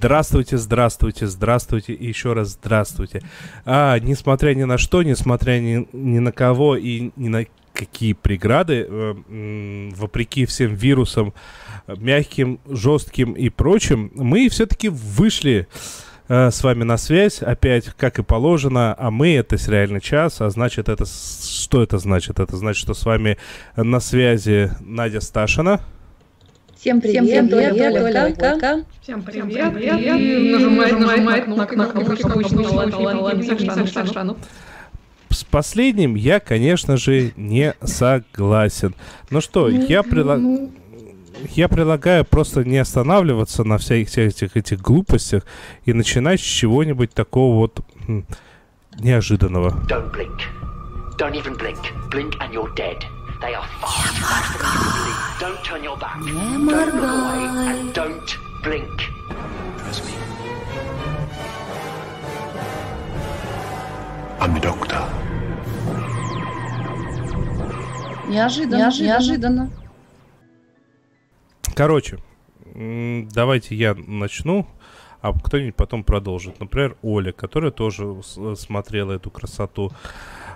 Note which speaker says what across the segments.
Speaker 1: Здравствуйте, здравствуйте, здравствуйте и еще раз здравствуйте. А, несмотря ни на что, несмотря ни, ни на кого и ни на какие преграды, э, вопреки всем вирусам, мягким, жестким и прочим, мы все-таки вышли э, с вами на связь, опять, как и положено, а мы — это сериальный час, а значит, это... Что это значит? Это значит, что с вами на связи Надя Сташина.
Speaker 2: Всем привет, Всем привет, привет, Оля,
Speaker 3: Оля, Оля. Всем привет, Всем привет. И нажимает, нажимает на кнопку обычно
Speaker 1: С последним я, конечно же, не согласен. Ну что, ну, я предлагаю... Я предлагаю просто не останавливаться на всех этих, этих глупостях и начинать с чего-нибудь такого вот неожиданного. Don't blink. Don't even blink. Blink and you're dead. They are far too fast for you to believe. Don't turn your back. Don't look away and don't blink. Trust me. I'm the doctor.
Speaker 2: Неожиданно, неожиданно. неожиданно.
Speaker 1: Короче, давайте я начну, а кто-нибудь потом продолжит. Например, Оля, которая тоже смотрела эту красоту.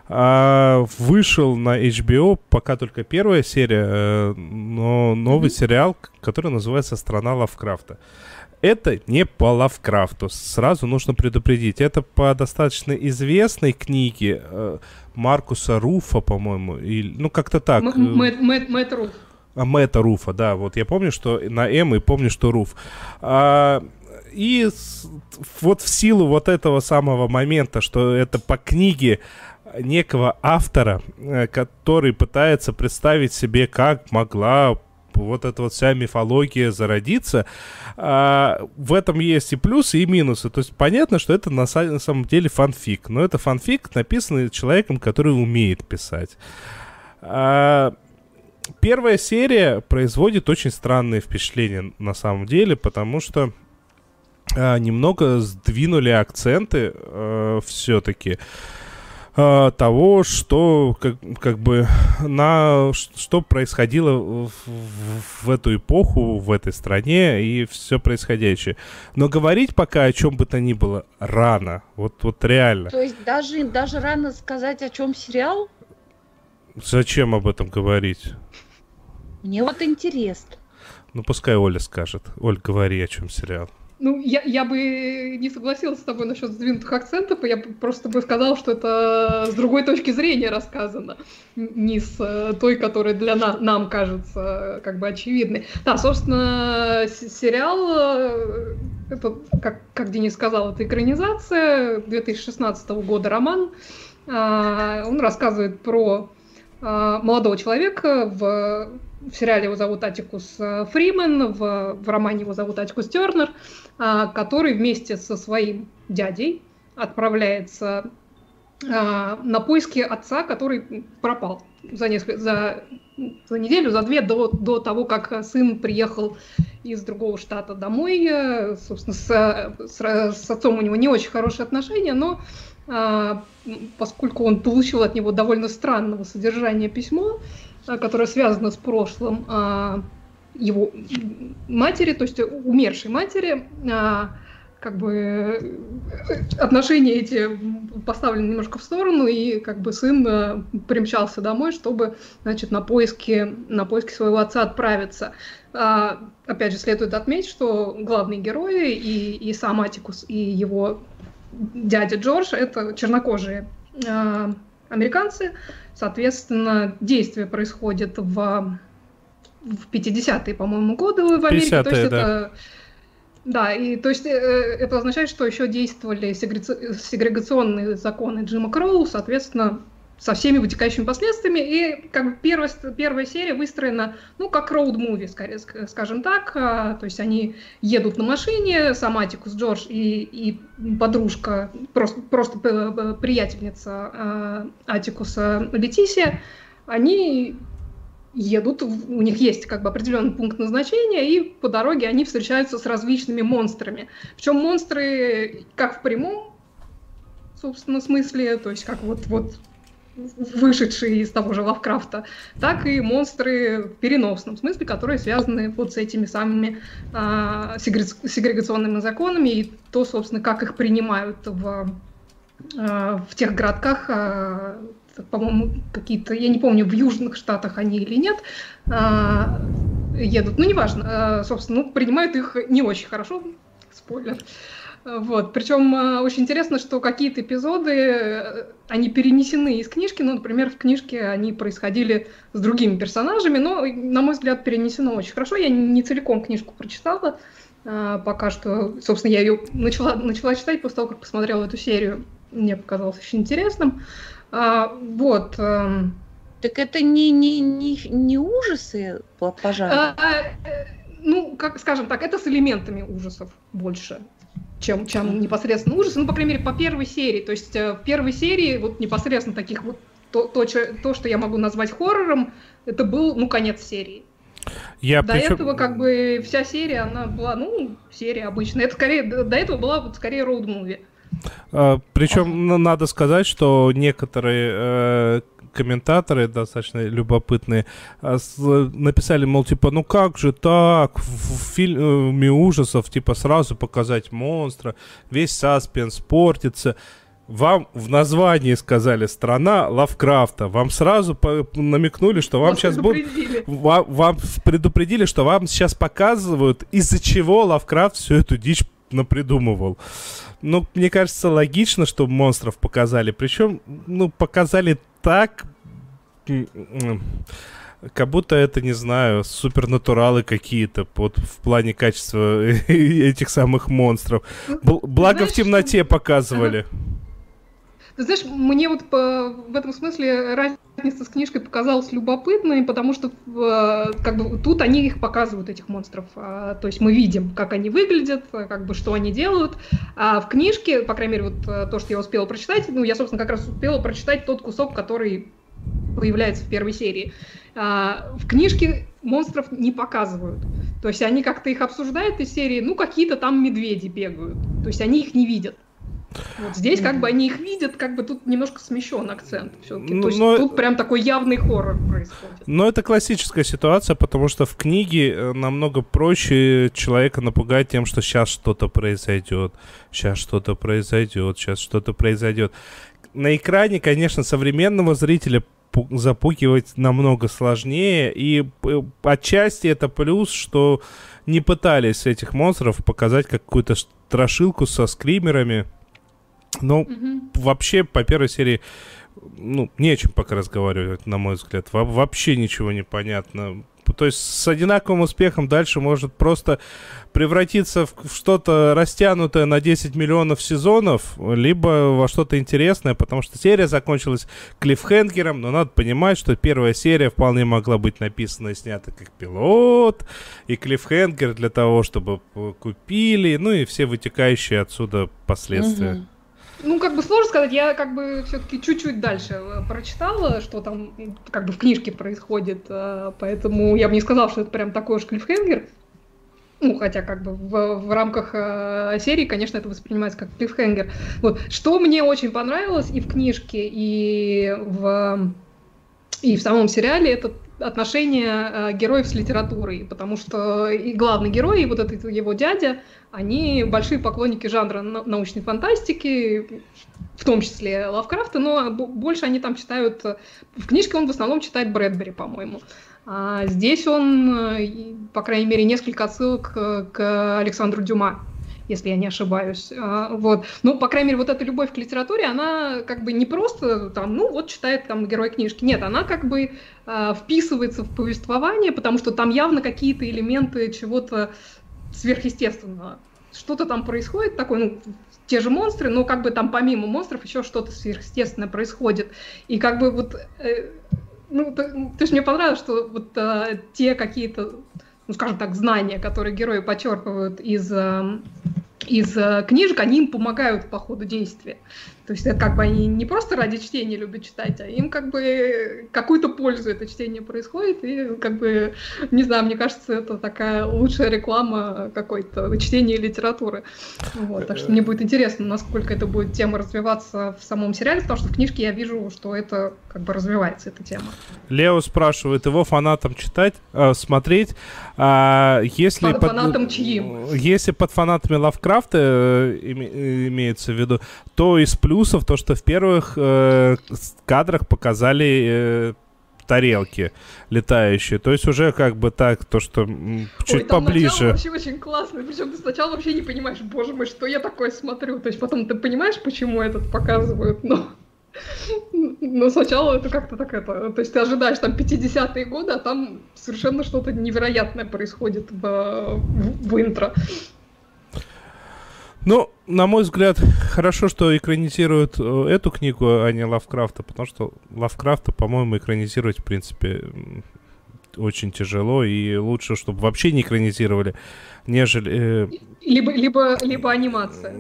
Speaker 1: А, вышел на HBO пока только первая серия, э, но новый mm-hmm. сериал, который называется «Страна Лавкрафта». Это не по Лавкрафту, сразу нужно предупредить. Это по достаточно известной книге э, Маркуса Руфа, по-моему, или, ну как-то так.
Speaker 3: Мэтт, Мэтт, Мэтт Руф.
Speaker 1: А, Мэтта Руфа, да, вот я помню, что на М и помню, что Руф. А, и вот в силу вот этого самого момента, что это по книге некого автора, э, который пытается представить себе, как могла вот эта вот вся мифология зародиться. А, в этом есть и плюсы, и минусы. То есть понятно, что это на, самом деле фанфик. Но это фанфик, написанный человеком, который умеет писать. А, первая серия производит очень странные впечатления на самом деле, потому что а, немного сдвинули акценты а, все-таки. Э, того, что как, как бы на что происходило в, в, в эту эпоху, в этой стране и все происходящее. Но говорить пока о чем бы то ни было рано. Вот, вот реально.
Speaker 2: То есть даже, даже рано сказать, о чем сериал?
Speaker 1: Зачем об этом говорить?
Speaker 2: Мне вот интересно.
Speaker 1: Ну, пускай Оля скажет. Оль, говори, о чем сериал.
Speaker 3: Ну, я, я бы не согласилась с тобой насчет сдвинутых акцентов, я просто бы сказала, что это с другой точки зрения рассказано, не с э, той, которая для на, нам кажется как бы очевидной. Да, собственно, сериал, э, это, как, как Денис сказал, это экранизация 2016 года роман. А, он рассказывает про а, молодого человека в в сериале его зовут Атикус э, Фримен, в, в романе его зовут Атикус Тернер, а, который вместе со своим дядей отправляется а, на поиски отца, который пропал за, несколько, за, за неделю, за две до, до того, как сын приехал из другого штата домой. Э, собственно, с, с, с отцом у него не очень хорошие отношения, но а, поскольку он получил от него довольно странного содержания письмо, а, которое связано с прошлым а, его матери, то есть умершей матери, как бы отношения эти поставлены немножко в сторону, и как бы сын примчался домой, чтобы, значит, на поиски, на поиски своего отца отправиться. А, опять же, следует отметить, что главные герои и, и сам Атикус, и его дядя Джордж — это чернокожие э, американцы. Соответственно, действие происходит в, в 50-е, по-моему, годы в Америке.
Speaker 1: То есть да. это
Speaker 3: да, и то есть э, это означает, что еще действовали сегрегационные законы Джима Кроу, соответственно, со всеми вытекающими последствиями. И как бы первая, первая серия выстроена, ну, как роуд-муви, скажем так. А, то есть они едут на машине, сам Атикус Джордж и, и подружка, просто, просто приятельница а, Атикуса Летисия, они едут, у них есть как бы определенный пункт назначения, и по дороге они встречаются с различными монстрами. Причем монстры как в прямом, собственно, смысле, то есть как вот, вот вышедшие из того же Лавкрафта, так и монстры в переносном смысле, которые связаны вот с этими самыми а, сегрегационными законами и то, собственно, как их принимают в, а, в тех городках, а, по-моему, какие-то, я не помню, в южных штатах они или нет, а, едут, ну, неважно, а, собственно, ну, принимают их не очень хорошо, спойлер. Вот. Причем э, очень интересно, что какие-то эпизоды, э, они перенесены из книжки, ну, например, в книжке они происходили с другими персонажами, но, на мой взгляд, перенесено очень хорошо. Я не целиком книжку прочитала, э, пока что, собственно, я ее начала, начала читать после того, как посмотрела эту серию. Мне показалось очень интересным. А, вот. Эм.
Speaker 2: Так это не, не, не, не ужасы пожара? А,
Speaker 3: ну, как скажем так, это с элементами ужасов больше чем, чем непосредственно ужасы, ну, по крайней мере, по первой серии. То есть э, в первой серии вот непосредственно таких вот то, то, то, что я могу назвать хоррором, это был, ну, конец серии. Я до причем... этого как бы вся серия, она была, ну, серия обычная. Это скорее, до этого была вот скорее роуд-муви.
Speaker 1: А, причем надо сказать, что некоторые э, комментаторы достаточно любопытные а, написали, мол, типа, ну как же так, в фильме ужасов, типа, сразу показать монстра, весь саспенс портится. Вам в названии сказали «Страна Лавкрафта». Вам сразу по- намекнули, что вам Вас сейчас будут... Вам, вам предупредили, что вам сейчас показывают, из-за чего Лавкрафт всю эту дичь напридумывал. Ну, мне кажется, логично, что монстров показали. Причем, ну, показали так, как будто это, не знаю, супернатуралы какие-то вот в плане качества этих самых монстров. Ну, благо Знаешь, в темноте показывали.
Speaker 3: Ты знаешь, мне вот по, в этом смысле разница с книжкой показалась любопытной, потому что э, как бы тут они их показывают, этих монстров. А, то есть мы видим, как они выглядят, как бы что они делают. А в книжке, по крайней мере, вот э, то, что я успела прочитать, ну, я, собственно, как раз успела прочитать тот кусок, который появляется в первой серии. А, в книжке монстров не показывают. То есть они как-то их обсуждают из серии, ну, какие-то там медведи бегают. То есть они их не видят. Вот здесь как бы они их видят, как бы тут немножко смещен акцент все-таки. Ну, То есть но... тут прям такой явный хоррор происходит.
Speaker 1: Но это классическая ситуация, потому что в книге э, намного проще человека напугать тем, что сейчас что-то произойдет, сейчас что-то произойдет, сейчас что-то произойдет. На экране, конечно, современного зрителя запугивать намного сложнее, и отчасти это плюс, что не пытались этих монстров показать какую-то страшилку со скримерами, но угу. вообще по первой серии ну, не о чем пока разговаривать, на мой взгляд. Во вообще ничего не понятно. То есть с одинаковым успехом дальше может просто превратиться в что-то растянутое на 10 миллионов сезонов, либо во что-то интересное, потому что серия закончилась клиффхенгером, но надо понимать, что первая серия вполне могла быть написана и снята как пилот, и клиффхенгер для того, чтобы купили, ну и все вытекающие отсюда последствия. Угу.
Speaker 3: Ну, как бы сложно сказать, я как бы все-таки чуть-чуть дальше э, прочитала, что там как бы в книжке происходит, э, поэтому я бы не сказала, что это прям такой уж клиффхенгер. Ну, хотя как бы в, в рамках э, серии, конечно, это воспринимается как клиффхенгер. Вот. Что мне очень понравилось и в книжке, и в, и в самом сериале, это отношение э, героев с литературой, потому что и главный герой, и вот этот его дядя, они большие поклонники жанра научной фантастики, в том числе Лавкрафта, но больше они там читают... Э, в книжке он в основном читает Брэдбери, по-моему. А здесь он, э, по крайней мере, несколько отсылок к Александру Дюма если я не ошибаюсь. А, вот. Ну, по крайней мере, вот эта любовь к литературе, она как бы не просто там, ну, вот читает там герой книжки. Нет, она как бы э, вписывается в повествование, потому что там явно какие-то элементы чего-то сверхъестественного. Что-то там происходит такое, ну, те же монстры, но как бы там помимо монстров еще что-то сверхъестественное происходит. И как бы вот, э, ну, ты, ты же мне понравилось, что вот э, те какие-то, ну, скажем так, знания, которые герои почерпывают из э, из э, книжек, они им помогают по ходу действия. То есть это как бы они не просто ради чтения любят читать, а им как бы какую-то пользу это чтение происходит, и как бы, не знаю, мне кажется, это такая лучшая реклама какой-то чтения литературы. Вот, так что мне будет интересно, насколько это будет тема развиваться в самом сериале, потому что в книжке я вижу, что это как бы развивается, эта тема.
Speaker 1: Лео спрашивает, его фанатам читать, э, смотреть, а если
Speaker 3: под, под фанатам чьим?
Speaker 1: Если под фанатами Лавкрафта э, имеется в виду, то из плюс плюсов то, что в первых э, кадрах показали э, тарелки летающие. То есть уже как бы так, то, что чуть Ой, там поближе.
Speaker 3: вообще очень классно. Причем ты сначала вообще не понимаешь, боже мой, что я такое смотрю. То есть потом ты понимаешь, почему этот показывают, но... Но сначала это как-то так это... То есть ты ожидаешь там 50-е годы, а там совершенно что-то невероятное происходит в, в, в интро.
Speaker 1: Ну, на мой взгляд, хорошо, что экранизируют э, эту книгу, а не Лавкрафта, потому что Лавкрафта, по-моему, экранизировать, в принципе, очень тяжело, и лучше, чтобы вообще не экранизировали, нежели...
Speaker 3: Э... Либо, либо, либо анимация.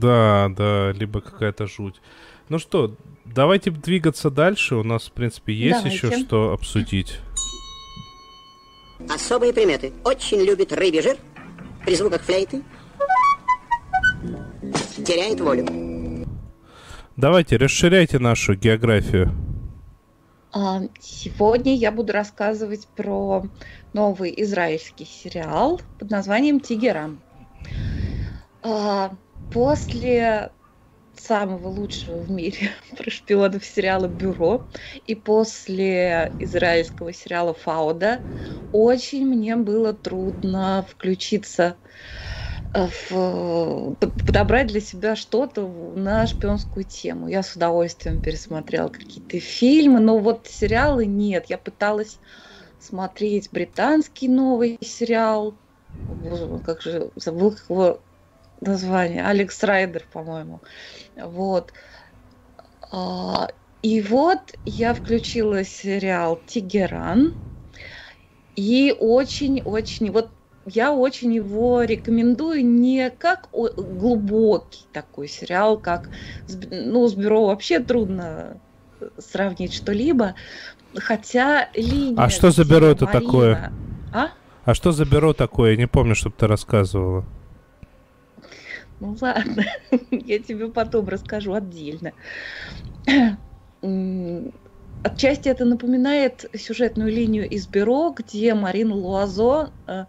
Speaker 1: Да, да, либо какая-то жуть. Ну что, давайте двигаться дальше. У нас, в принципе, есть давайте. еще что обсудить.
Speaker 4: Особые приметы. Очень любит рыбий жир при звуках флейты, теряет волю.
Speaker 1: Давайте, расширяйте нашу географию.
Speaker 2: А, сегодня я буду рассказывать про новый израильский сериал под названием «Тигерам». А, после самого лучшего в мире про шпионов сериала «Бюро» и после израильского сериала «Фауда» очень мне было трудно включиться в, подобрать для себя что-то на шпионскую тему. Я с удовольствием пересмотрела какие-то фильмы, но вот сериалы нет. Я пыталась смотреть британский новый сериал. Как же забыл его название? Алекс Райдер, по-моему. Вот. А, и вот я включила сериал «Тигеран», и очень-очень... Вот я очень его рекомендую не как глубокий такой сериал, как ну, с бюро вообще трудно сравнить что-либо, хотя линия...
Speaker 1: А что за бюро это Марина... такое? А? А что за бюро такое? Я не помню, чтобы ты рассказывала.
Speaker 2: Ну ладно, я тебе потом расскажу отдельно. Отчасти это напоминает сюжетную линию из бюро, где Марина Луазо э,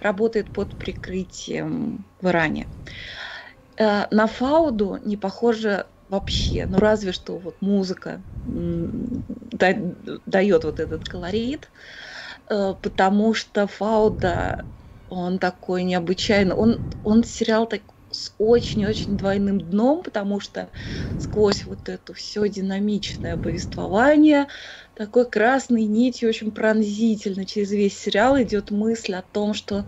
Speaker 2: работает под прикрытием в Иране. Э, на Фауду не похоже вообще, ну разве что вот музыка дает вот этот колорит, э, потому что Фауда, он такой необычайный, он, он сериал так, с очень-очень двойным дном, потому что сквозь вот это все динамичное повествование такой красной нитью очень пронзительно через весь сериал идет мысль о том, что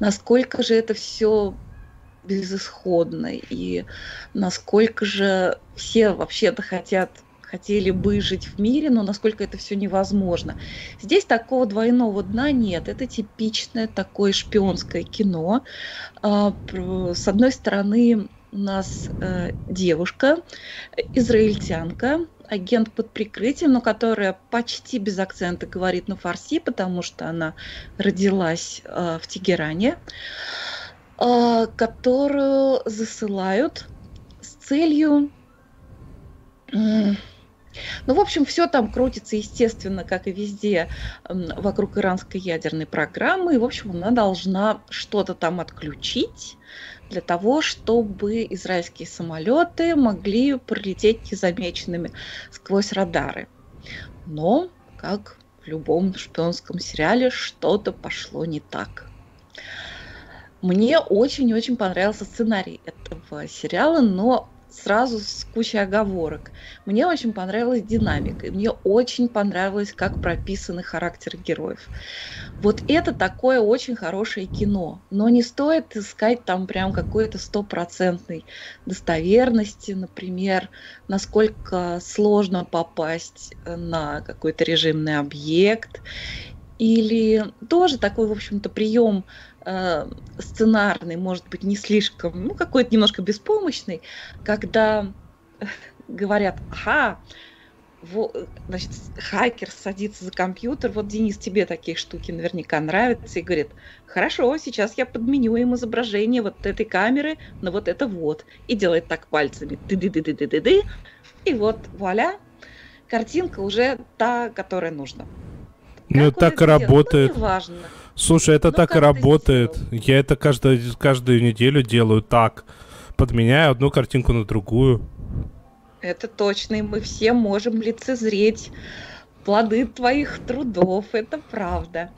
Speaker 2: насколько же это все безысходно и насколько же все вообще-то хотят хотели бы жить в мире, но насколько это все невозможно. Здесь такого двойного дна нет. Это типичное такое шпионское кино. А, с одной стороны, у нас э, девушка, израильтянка, агент под прикрытием, но которая почти без акцента говорит на фарси, потому что она родилась э, в Тегеране, э, которую засылают с целью ну, в общем, все там крутится, естественно, как и везде, вокруг иранской ядерной программы. И, в общем, она должна что-то там отключить для того, чтобы израильские самолеты могли пролететь незамеченными сквозь радары. Но, как в любом шпионском сериале, что-то пошло не так. Мне очень-очень понравился сценарий этого сериала, но сразу с кучей оговорок. Мне очень понравилась динамика, и мне очень понравилось, как прописаны характеры героев. Вот это такое очень хорошее кино, но не стоит искать там прям какой-то стопроцентной достоверности, например, насколько сложно попасть на какой-то режимный объект, или тоже такой, в общем-то, прием сценарный, может быть, не слишком, ну, какой-то немножко беспомощный, когда говорят, ага, во, значит, хакер садится за компьютер, вот, Денис, тебе такие штуки наверняка нравятся, и говорит, хорошо, сейчас я подменю им изображение вот этой камеры на вот это вот, и делает так пальцами, ты ды ды ды ды ды ды и вот, вуаля, картинка уже та, которая нужна.
Speaker 1: Ну, так и работает. Ну,
Speaker 2: важно.
Speaker 1: Слушай, это ну, так и работает. Я это каждую, каждую неделю делаю так. Подменяю одну картинку на другую.
Speaker 2: Это точно, и мы все можем лицезреть плоды твоих трудов, это правда.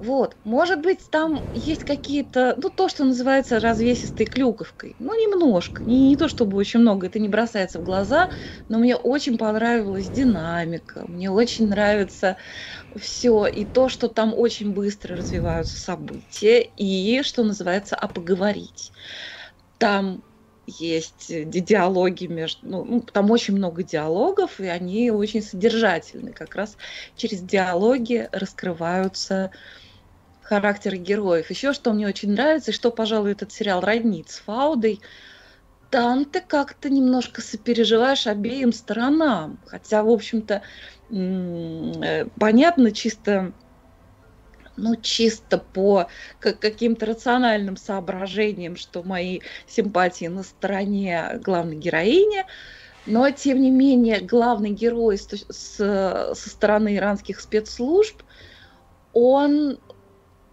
Speaker 2: Вот, может быть, там есть какие-то, ну, то, что называется развесистой клюковкой. Ну, немножко, не, не то чтобы очень много, это не бросается в глаза, но мне очень понравилась динамика, мне очень нравится все, и то, что там очень быстро развиваются события, и, что называется, а поговорить. Там есть диалоги между, ну, ну, там очень много диалогов, и они очень содержательны. Как раз через диалоги раскрываются характеры героев. Еще что мне очень нравится, и что, пожалуй, этот сериал роднит с Фаудой, там ты как-то немножко сопереживаешь обеим сторонам. Хотя, в общем-то, э, понятно чисто ну, чисто по каким-то рациональным соображениям, что мои симпатии на стороне главной героини, но, тем не менее, главный герой с, с, со стороны иранских спецслужб, он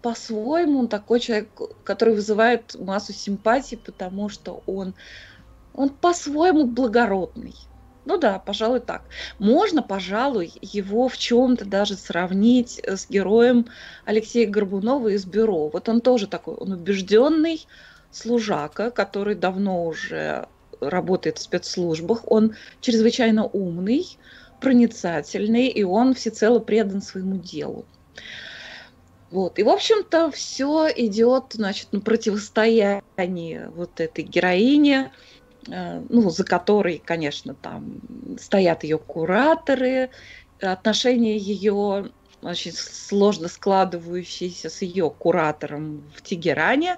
Speaker 2: по-своему он такой человек, который вызывает массу симпатий, потому что он, он по-своему благородный. Ну да, пожалуй, так. Можно, пожалуй, его в чем-то даже сравнить с героем Алексея Горбунова из бюро. Вот он тоже такой, он убежденный служака, который давно уже работает в спецслужбах. Он чрезвычайно умный, проницательный, и он всецело предан своему делу. Вот. И, в общем-то, все идет, значит, на противостоянии вот этой героине, Э, ну, за которой, конечно, там стоят ее кураторы, отношения ее очень сложно складывающиеся с ее куратором в Тегеране.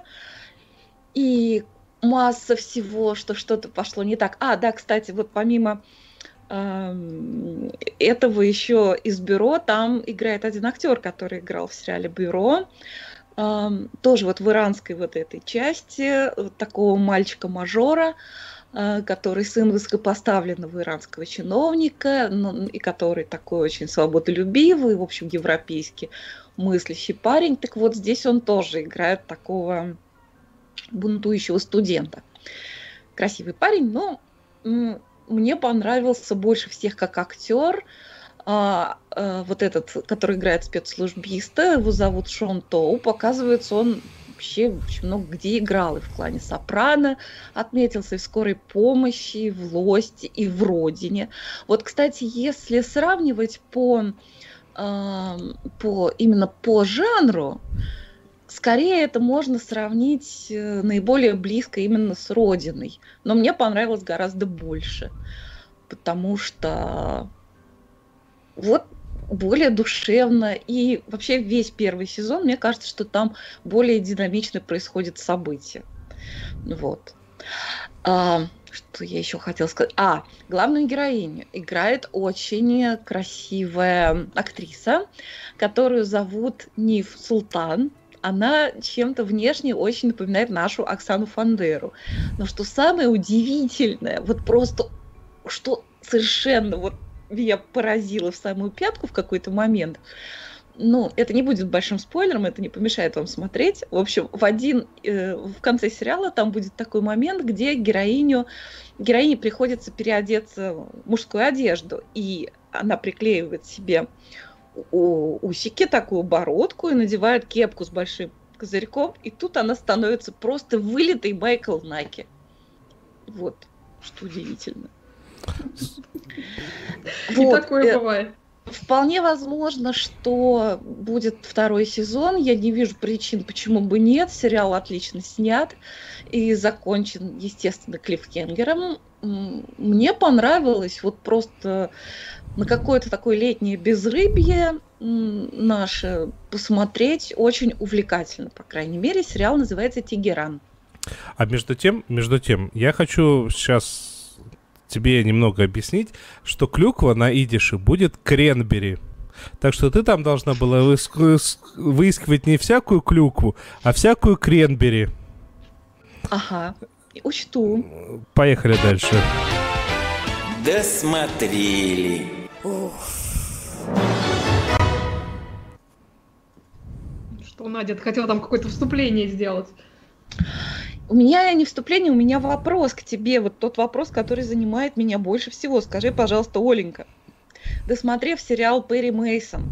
Speaker 2: И масса всего, что что-то пошло не так. А, да, кстати, вот помимо этого еще из бюро там играет один актер, который играл в сериале Бюро. Тоже вот в иранской вот этой части такого мальчика-мажора. А, который сын высокопоставленного иранского чиновника, и который такой очень свободолюбивый, в общем, европейский мыслящий парень. Так вот, здесь он тоже играет такого бунтующего студента. Красивый парень, но мне понравился больше всех как актер. А, а, вот этот, который играет спецслужбиста, его зовут Шон Тоу, показывается он вообще очень много где играл. И в клане Сопрано отметился, и в скорой помощи, и в Лости, и в Родине. Вот, кстати, если сравнивать по, э, по именно по жанру, скорее это можно сравнить э, наиболее близко именно с Родиной. Но мне понравилось гораздо больше. Потому что вот более душевно. И вообще весь первый сезон, мне кажется, что там более динамично происходят события. Вот. А, что я еще хотела сказать? А, главную героиню играет очень красивая актриса, которую зовут Ниф Султан. Она чем-то внешне очень напоминает нашу Оксану Фандеру. Но что самое удивительное, вот просто, что совершенно вот меня поразило в самую пятку в какой-то момент. Ну, это не будет большим спойлером, это не помешает вам смотреть. В общем, в один, э, в конце сериала там будет такой момент, где героиню, героине приходится переодеться в мужскую одежду, и она приклеивает себе усики, такую бородку, и надевает кепку с большим козырьком, и тут она становится просто вылитой Майкл Наки. Вот, что удивительно.
Speaker 3: И такое э, бывает.
Speaker 2: Вполне возможно, что будет второй сезон. Я не вижу причин, почему бы нет. Сериал отлично снят и закончен, естественно, клиффхенгером. Мне понравилось вот просто на какое-то такое летнее безрыбье наше посмотреть очень увлекательно, по крайней мере. Сериал называется «Тегеран».
Speaker 1: А между тем, между тем, я хочу сейчас тебе немного объяснить, что клюква на идише будет кренбери. Так что ты там должна была выискивать не всякую клюкву, а всякую кренбери.
Speaker 2: Ага, учту.
Speaker 1: Поехали дальше.
Speaker 5: Досмотрели.
Speaker 3: Что Надя, ты хотела там какое-то вступление сделать?
Speaker 2: У меня не вступление, у меня вопрос к тебе. Вот тот вопрос, который занимает меня больше всего. Скажи, пожалуйста, Оленька, досмотрев сериал Перри Мейсон,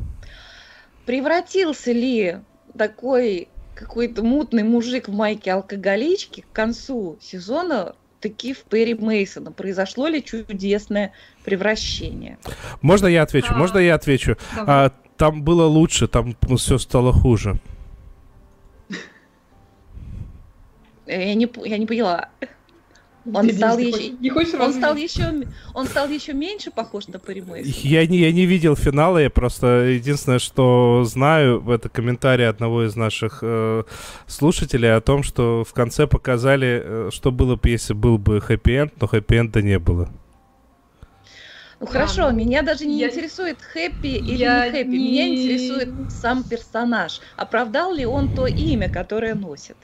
Speaker 2: превратился ли такой какой-то мутный мужик в майке алкоголички к концу сезона таки в Перри Мейсона? Произошло ли чудесное превращение?
Speaker 1: Можно я отвечу? А, Можно я отвечу? А, там было лучше, там все стало хуже.
Speaker 2: Я не, я не поняла. Он стал, еще, не хочешь он, стал еще, он стал еще меньше похож на Перри
Speaker 1: Я не, я не видел финала, я просто единственное, что знаю, это комментарий одного из наших э, слушателей о том, что в конце показали, э, что было бы, если был бы хэппи-энд, но хэппи-энда не было.
Speaker 2: Ну хорошо, а, меня даже не я... интересует хэппи или я не хэппи, не... меня интересует сам персонаж. Оправдал ли он то имя, которое носит?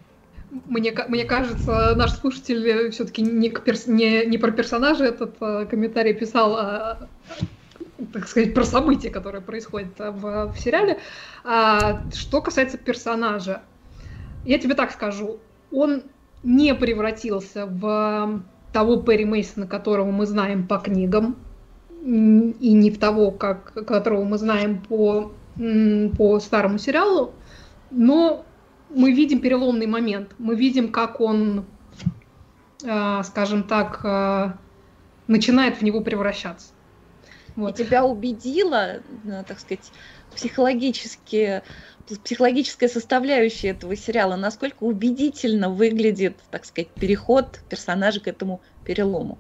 Speaker 3: Мне, мне кажется, наш слушатель все-таки не, перс, не, не про персонажа этот а, комментарий писал, а, так сказать, про события, которые происходят в, в сериале. А, что касается персонажа, я тебе так скажу, он не превратился в того Перри Мейсона, которого мы знаем по книгам, и не в того, как, которого мы знаем по, по старому сериалу, но мы видим переломный момент, мы видим, как он, э, скажем так, э, начинает в него превращаться.
Speaker 2: Вот. И тебя убедила, э, так сказать, психологически, психологическая составляющая этого сериала, насколько убедительно выглядит, так сказать, переход персонажа к этому перелому?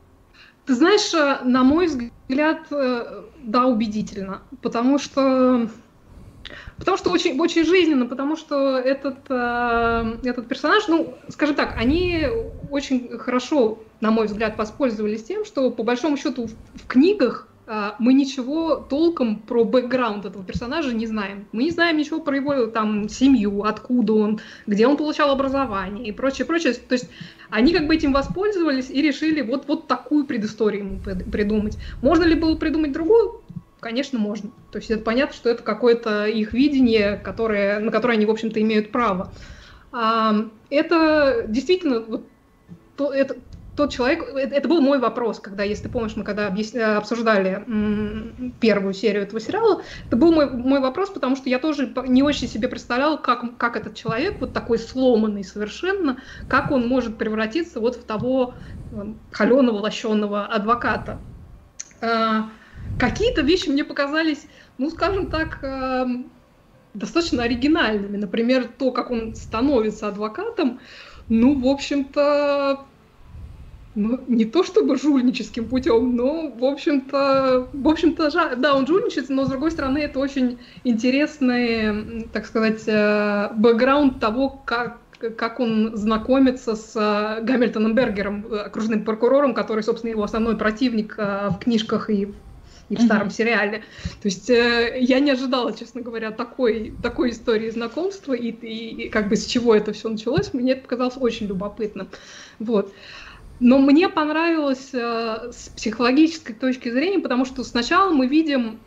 Speaker 3: Ты знаешь, на мой взгляд, да, убедительно, потому что Потому что очень, очень жизненно, потому что этот, э, этот персонаж, ну, скажем так, они очень хорошо, на мой взгляд, воспользовались тем, что по большому счету в, в книгах э, мы ничего толком про бэкграунд этого персонажа не знаем. Мы не знаем ничего про его там семью, откуда он, где он получал образование и прочее, прочее. То есть они как бы этим воспользовались и решили вот, вот такую предысторию ему придумать. Можно ли было придумать другую? Конечно, можно. То есть это понятно, что это какое-то их видение, которое, на которое они, в общем-то, имеют право. А, это действительно вот, то, это, тот человек, это, это был мой вопрос, когда, если ты помнишь, мы когда объясня, обсуждали м, первую серию этого сериала, это был мой, мой вопрос, потому что я тоже не очень себе представляла, как, как этот человек, вот такой сломанный совершенно, как он может превратиться вот в того э, холеного, лощенного адвоката. А, Какие-то вещи мне показались, ну, скажем так, э, достаточно оригинальными. Например, то, как он становится адвокатом, ну, в общем-то, ну, не то чтобы жульническим путем, но, в общем-то, в общем-то, да, он жульничает, но, с другой стороны, это очень интересный, так сказать, э, бэкграунд того, как как он знакомится с э, Гамильтоном Бергером, окружным прокурором, который, собственно, его основной противник в книжках и и в старом сериале. То есть э, я не ожидала, честно говоря, такой, такой истории знакомства и, и, и как бы с чего это все началось. Мне это показалось очень любопытным. Вот. Но мне понравилось э, с психологической точки зрения, потому что сначала мы видим,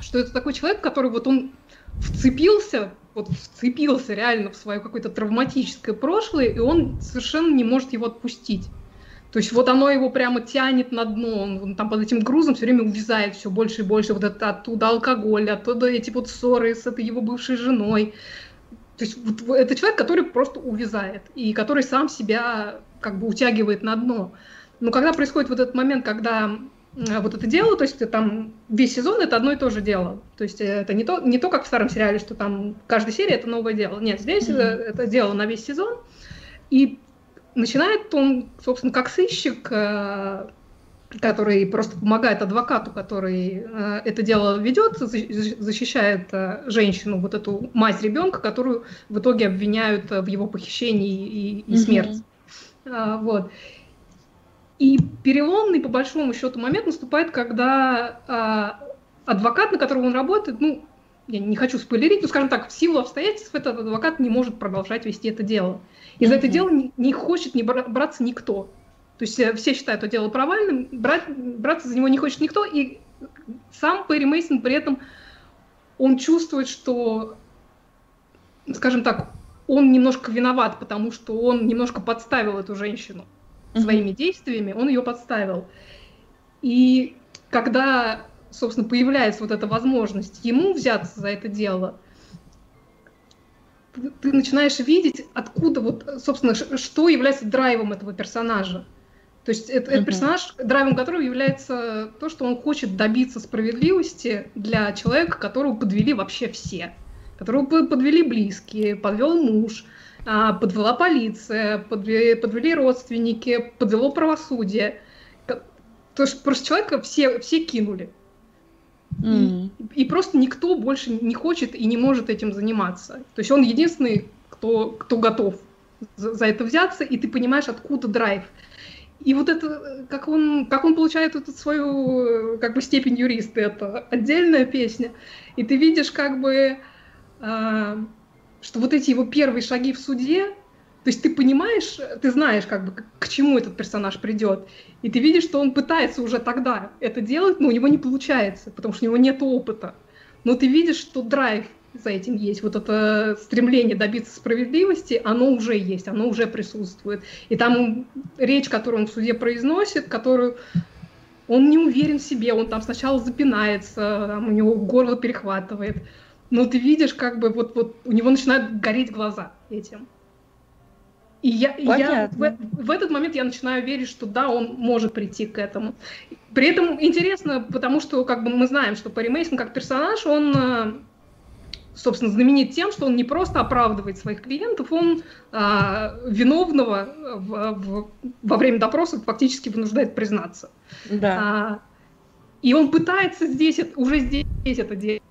Speaker 3: что это такой человек, который вот он вцепился, вот вцепился реально в свое какое-то травматическое прошлое, и он совершенно не может его отпустить. То есть вот оно его прямо тянет на дно, он, он там под этим грузом все время увязает все больше и больше, вот это оттуда алкоголь, оттуда эти вот ссоры с этой его бывшей женой. То есть вот это человек, который просто увязает и который сам себя как бы утягивает на дно. Но когда происходит вот этот момент, когда вот это дело, то есть там весь сезон это одно и то же дело. То есть это не то, не то как в старом сериале, что там каждая серия это новое дело. Нет, здесь mm-hmm. это, это дело на весь сезон. И начинает он, собственно, как сыщик, э, который просто помогает адвокату, который э, это дело ведет, защищает женщину, вот эту мать ребенка, которую в итоге обвиняют в его похищении и, и смерти. Mm-hmm. Вот. И переломный, по большому счету, момент наступает, когда адвокат, на которого он работает, ну, я не хочу спойлерить, но, скажем так, в силу обстоятельств этот адвокат не может продолжать вести это дело. И за mm-hmm. это дело не, не хочет не браться никто. То есть э, все считают это дело провальным, брать, браться за него не хочет никто, и сам Перри Мейсон при этом он чувствует, что, скажем так, он немножко виноват, потому что он немножко подставил эту женщину своими действиями, он ее подставил. И когда, собственно, появляется вот эта возможность ему взяться за это дело, ты, начинаешь видеть, откуда вот, собственно, что является драйвом этого персонажа. То есть это, это персонаж, драйвом которого является то, что он хочет добиться справедливости для человека, которого подвели вообще все. Которого подвели близкие, подвел муж, а, подвела полиция, подвели, подвели родственники, подвело правосудие. То есть просто человека все, все кинули. Mm. И, и просто никто больше не хочет и не может этим заниматься. То есть он единственный, кто, кто готов за, за это взяться, и ты понимаешь, откуда драйв. И вот это, как он, как он получает эту свою как бы степень юриста, это отдельная песня. И ты видишь как бы э, что вот эти его первые шаги в суде, то есть ты понимаешь, ты знаешь, как бы, к чему этот персонаж придет, и ты видишь, что он пытается уже тогда это делать, но у него не получается, потому что у него нет опыта. Но ты видишь, что драйв за этим есть, вот это стремление добиться справедливости, оно уже есть, оно уже присутствует. И там речь, которую он в суде произносит, которую он не уверен в себе, он там сначала запинается, там у него горло перехватывает, но ты видишь, как бы вот, вот у него начинают гореть глаза этим. И я, я в, в этот момент я начинаю верить, что да, он может прийти к этому. При этом интересно, потому что как бы мы знаем, что Пари Мейсон как персонаж, он, э, собственно, знаменит тем, что он не просто оправдывает своих клиентов, он а, виновного в, в, во время допроса фактически вынуждает признаться.
Speaker 2: Да.
Speaker 3: А, и он пытается здесь, уже здесь это делать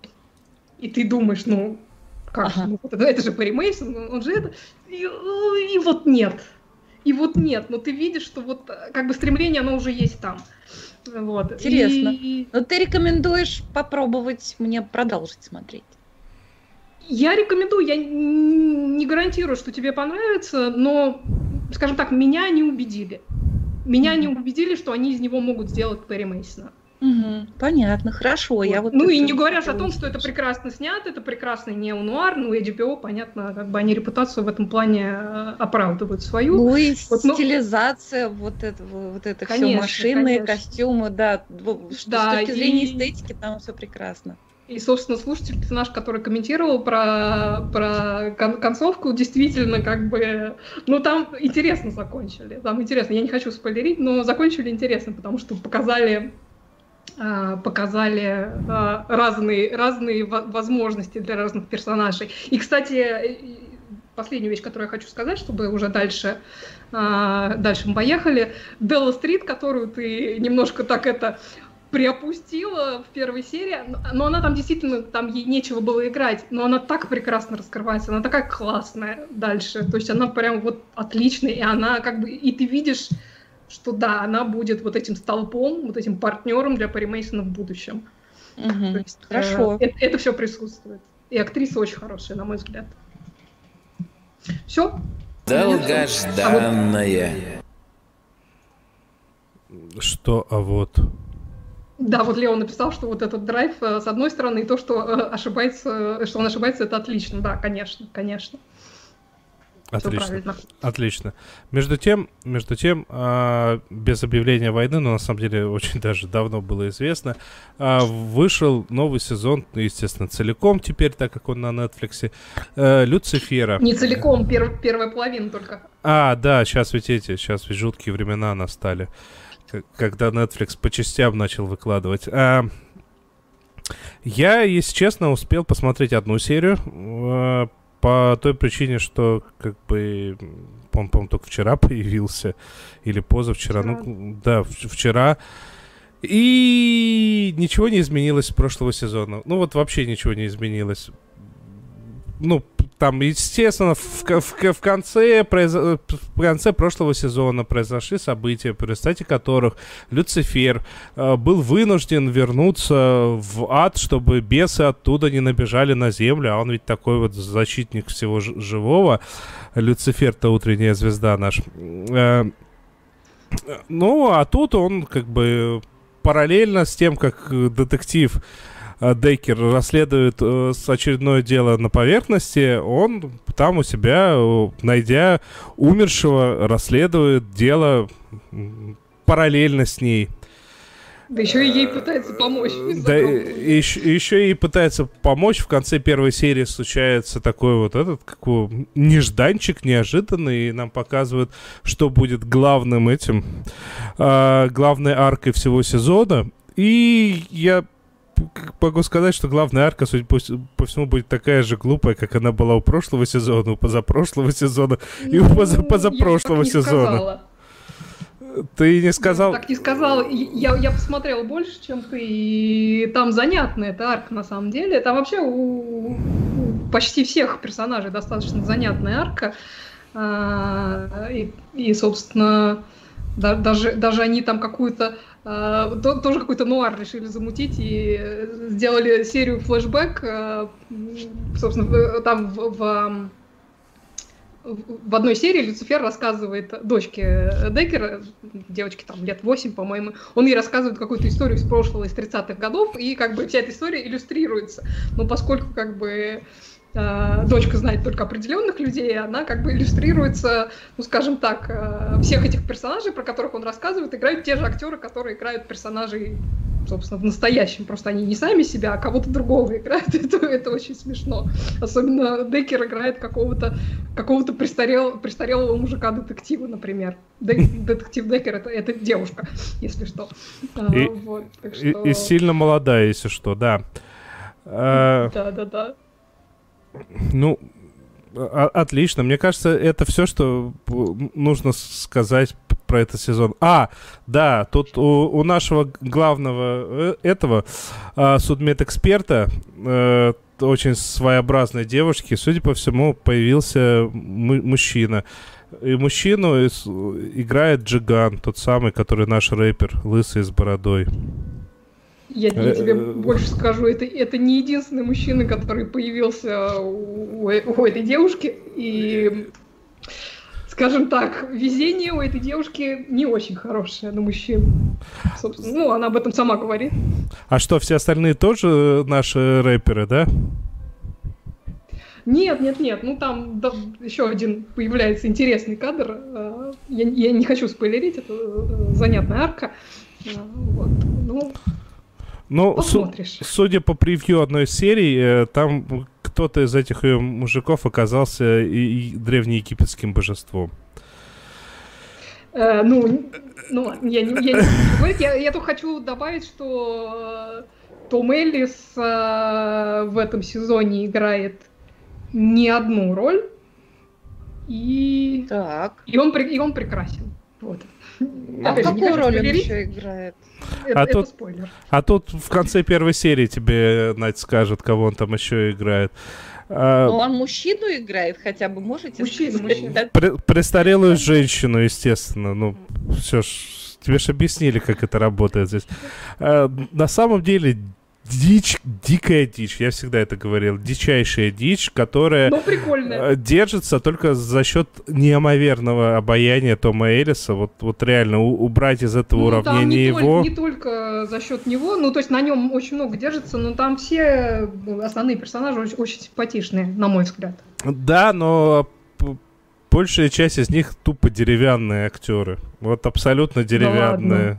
Speaker 3: и ты думаешь, ну, как ага. ну, это, это же Перри Мейсон, он же это, и, и вот нет, и вот нет, но ты видишь, что вот как бы стремление, оно уже есть там. Вот.
Speaker 2: Интересно. И... Но ты рекомендуешь попробовать мне продолжить смотреть?
Speaker 3: Я рекомендую, я не гарантирую, что тебе понравится, но, скажем так, меня не убедили. Меня не убедили, что они из него могут сделать Перри Мейсона.
Speaker 2: Угу, понятно, хорошо. Вот. Я вот
Speaker 3: ну и не говоря о том, что это прекрасно снято, это прекрасный неонуар, ну и HBO, понятно, как бы они репутацию в этом плане э, оправдывают свою.
Speaker 2: Ну и вот, ну, стилизация, вот это, вот это конечно, все машины, конечно. костюмы, да, что да, с точки зрения и... эстетики там все прекрасно.
Speaker 3: И, собственно, слушатель наш, который комментировал про, про кон- концовку, действительно, как бы, ну, там интересно закончили. Там интересно, я не хочу спойлерить, но закончили интересно, потому что показали показали а, разные, разные возможности для разных персонажей. И, кстати, последнюю вещь, которую я хочу сказать, чтобы уже дальше, а, дальше мы поехали. Делла Стрит, которую ты немножко так это приопустила в первой серии, но она там действительно, там ей нечего было играть, но она так прекрасно раскрывается, она такая классная дальше, то есть она прям вот отличная, и она как бы, и ты видишь что да, она будет вот этим столпом, вот этим партнером для Пари Мейсона в будущем.
Speaker 2: Угу. есть, Хорошо.
Speaker 3: Э, это, это все присутствует. И актриса очень хорошая, на мой взгляд. Все.
Speaker 5: Долгожданная.
Speaker 1: Что, а вот?
Speaker 3: Да, вот Лео написал, что вот этот драйв, э, с одной стороны, и то, что э, ошибается, что он ошибается, это отлично. Да, конечно, конечно.
Speaker 1: Отлично. Отлично. Между тем, между тем, э, без объявления войны, но на самом деле очень даже давно было известно, э, вышел новый сезон, ну, естественно, целиком теперь, так как он на Netflix, э, Люцифера.
Speaker 3: Не целиком, пер, первая половина только.
Speaker 1: А, да, сейчас ведь эти, сейчас ведь жуткие времена настали. когда Netflix по частям начал выкладывать. А, я, если честно, успел посмотреть одну серию. По той причине, что как бы он, по-моему, только вчера появился. Или позавчера. Вчера. Ну, да, вчера. И ничего не изменилось с прошлого сезона. Ну вот вообще ничего не изменилось. Ну, там, естественно, в, в, в, конце, в конце прошлого сезона произошли события, в результате которых Люцифер э, был вынужден вернуться в ад, чтобы бесы оттуда не набежали на землю, а он ведь такой вот защитник всего живого. Люцифер-то утренняя звезда наш. Э, ну, а тут он как бы параллельно с тем, как детектив э, Дейкер расследует э, очередное дело на поверхности, он там у себя, э, найдя умершего, расследует дело параллельно с ней.
Speaker 3: Да еще и ей пытается помочь.
Speaker 1: Да, еще, еще ей пытается помочь. В конце первой серии случается такой вот этот какой нежданчик, неожиданный, и нам показывают, что будет главным этим, э, главной аркой всего сезона. И я могу сказать, что главная арка, судя по, по всему, будет такая же глупая, как она была у прошлого сезона, у позапрошлого сезона ну, и у поза позапрошлого сезона. Сказала. Ты не сказал...
Speaker 3: Я так не сказал. Я, я посмотрел больше, чем ты. И там занятная эта арка, на самом деле. Там вообще у, у почти всех персонажей достаточно занятная арка. А, и, и, собственно, да, даже, даже они там какую-то то, тоже какой-то нуар решили замутить и сделали серию флешбэк. Uh, собственно, там в, в в одной серии Люцифер рассказывает дочке Деккера, девочке там лет 8, по-моему, он ей рассказывает какую-то историю из прошлого, из 30-х годов, и как бы вся эта история иллюстрируется. Но поскольку как бы э, дочка знает только определенных людей, она как бы иллюстрируется, ну скажем так, э, всех этих персонажей, про которых он рассказывает, играют те же актеры, которые играют персонажей собственно, в настоящем. Просто они не сами себя, а кого-то другого играют. Это, это очень смешно. Особенно Деккер играет какого-то какого престарел, престарелого мужика-детектива, например. детектив Деккер это, это девушка, если что.
Speaker 1: А, и, вот, что... И, и сильно молодая, если что, да.
Speaker 3: А, да, да, да.
Speaker 1: Ну, отлично. Мне кажется, это все, что нужно сказать про этот сезон. А, да, тут у, у нашего главного э, этого а, судмедэксперта э, очень своеобразной девушки, судя по всему, появился мужчина. И мужчину играет Джиган, тот самый, который наш рэпер, лысый с бородой.
Speaker 3: Я, я тебе э, больше скажу, это, это не единственный мужчина, который появился у, у этой девушки. И скажем так, везение у этой девушки не очень хорошее на мужчин. Собственно, ну, она об этом сама говорит.
Speaker 1: А что, все остальные тоже наши рэперы, да?
Speaker 3: Нет, нет, нет. Ну там да, еще один появляется интересный кадр. Э, я, я не хочу спойлерить, это э, занятная арка. Э, вот. Ну,
Speaker 1: ну, Посмотришь. судя по превью одной серии, там кто-то из этих ее мужиков оказался и, и древнеегипетским божеством.
Speaker 3: Э, ну, ну, я не, я не говорить, я, я только хочу добавить, что э, Том Эллис э, в этом сезоне играет не одну роль, и, так. и, он, и он прекрасен. Вот.
Speaker 2: А Опять какую роль он еще играет?
Speaker 1: Это, а, это тут, спойлер. а тут в конце первой серии тебе Надь скажет, кого он там еще играет.
Speaker 2: А, Но он мужчину играет, хотя бы можете
Speaker 3: мужчину, сказать? Мужчину.
Speaker 1: При, престарелую женщину, естественно. Ну, все ж, тебе же объяснили, как это работает здесь. А, на самом деле, дичь, дикая дичь, я всегда это говорил, дичайшая дичь, которая
Speaker 3: ну, э,
Speaker 1: держится только за счет неимоверного обаяния Тома Элиса. Вот, вот реально у, убрать из этого ну, уравнения не его.
Speaker 3: Только, не только за счет него, ну то есть на нем очень много держится, но там все основные персонажи очень, очень симпатичные, на мой взгляд.
Speaker 1: Да, но большая часть из них тупо деревянные актеры. Вот абсолютно деревянные.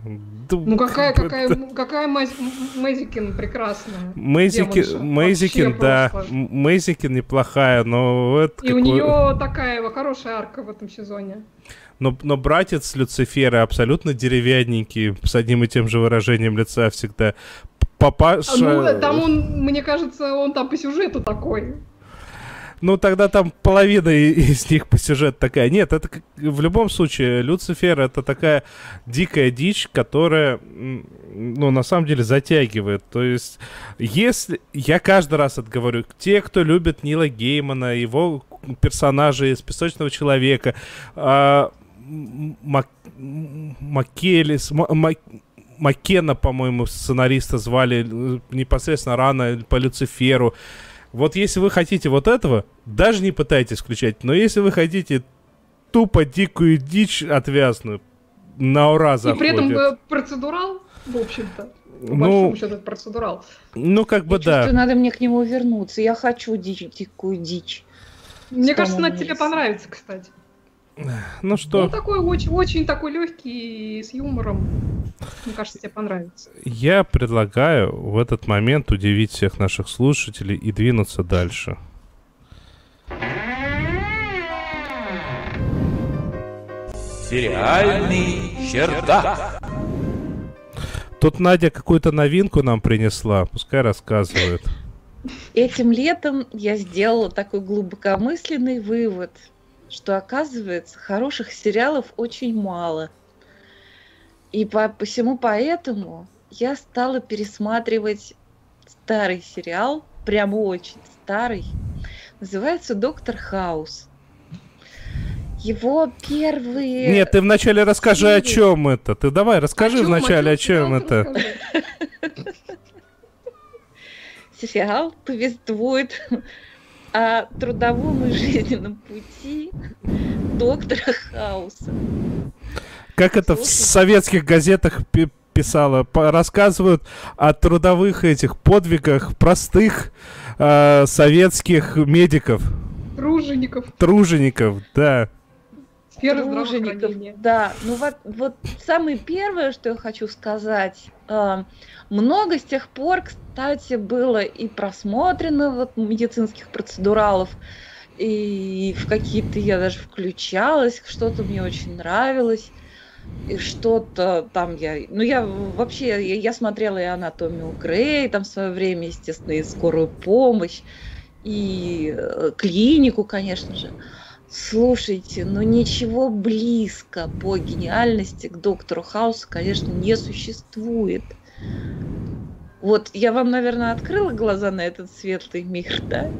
Speaker 1: Да
Speaker 3: Ну какая, какая, какая Мэзикин прекрасная.
Speaker 1: Мэзикин, Мэзикин да. Мэзикин неплохая, но...
Speaker 3: Это И какой... у нее такая хорошая арка в этом сезоне.
Speaker 1: Но, но братец Люцифера абсолютно деревянненький, с одним и тем же выражением лица всегда. Папаша...
Speaker 3: Ну, там он, мне кажется, он там по сюжету такой.
Speaker 1: Ну, тогда там половина из них по сюжету такая. Нет, это в любом случае, Люцифер это такая дикая дичь, которая, ну, на самом деле затягивает. То есть, если... Я каждый раз это говорю. Те, кто любит Нила Геймана, его персонажи из «Песочного человека», а, Мак... Макелис... Мак... Маккена, по-моему, сценариста звали э, непосредственно рано по Люциферу. Вот если вы хотите вот этого, даже не пытайтесь включать. Но если вы хотите тупо дикую дичь отвязную, на ура заходит.
Speaker 3: И при этом э, процедурал, в общем-то. По ну, счету, это процедурал.
Speaker 1: Ну, как бы
Speaker 2: я
Speaker 1: да.
Speaker 2: Чувствую, надо мне к нему вернуться. Я хочу дичь, дикую дичь.
Speaker 3: Мне кажется, она тебе понравится, кстати.
Speaker 1: Ну что?
Speaker 3: Ну, такой очень, очень такой легкий, с юмором. Мне кажется, тебе понравится.
Speaker 1: Я предлагаю в этот момент удивить всех наших слушателей и двинуться дальше.
Speaker 5: Сериальный чердак.
Speaker 1: Тут Надя какую-то новинку нам принесла, пускай рассказывает.
Speaker 2: Этим летом я сделала такой глубокомысленный вывод – что оказывается хороших сериалов очень мало. И по посему поэтому я стала пересматривать старый сериал, прямо очень старый. Называется «Доктор Хаус». Его первые...
Speaker 1: Нет, ты вначале расскажи, серии... о чем это. Ты давай, расскажи о вначале, чем, о чем это.
Speaker 2: Сериал повествует о трудовом и жизненном пути доктора Хауса.
Speaker 1: Как это Слушай. в советских газетах писала, рассказывают о трудовых этих подвигах простых э, советских медиков.
Speaker 3: Тружеников.
Speaker 1: Тружеников, да.
Speaker 2: Сфера Да, ну вот, вот самое первое, что я хочу сказать, э, много с тех пор, кстати, было и просмотрено вот медицинских процедуралов, и в какие-то я даже включалась, что-то мне очень нравилось, и что-то там я... Ну, я вообще, я, я смотрела и «Анатомию Грей», там в свое время, естественно, и «Скорую помощь», и э, клинику, конечно же. Слушайте, ну ничего близко по гениальности к доктору Хаусу, конечно, не существует. Вот я вам, наверное, открыла глаза на этот светлый мир, да?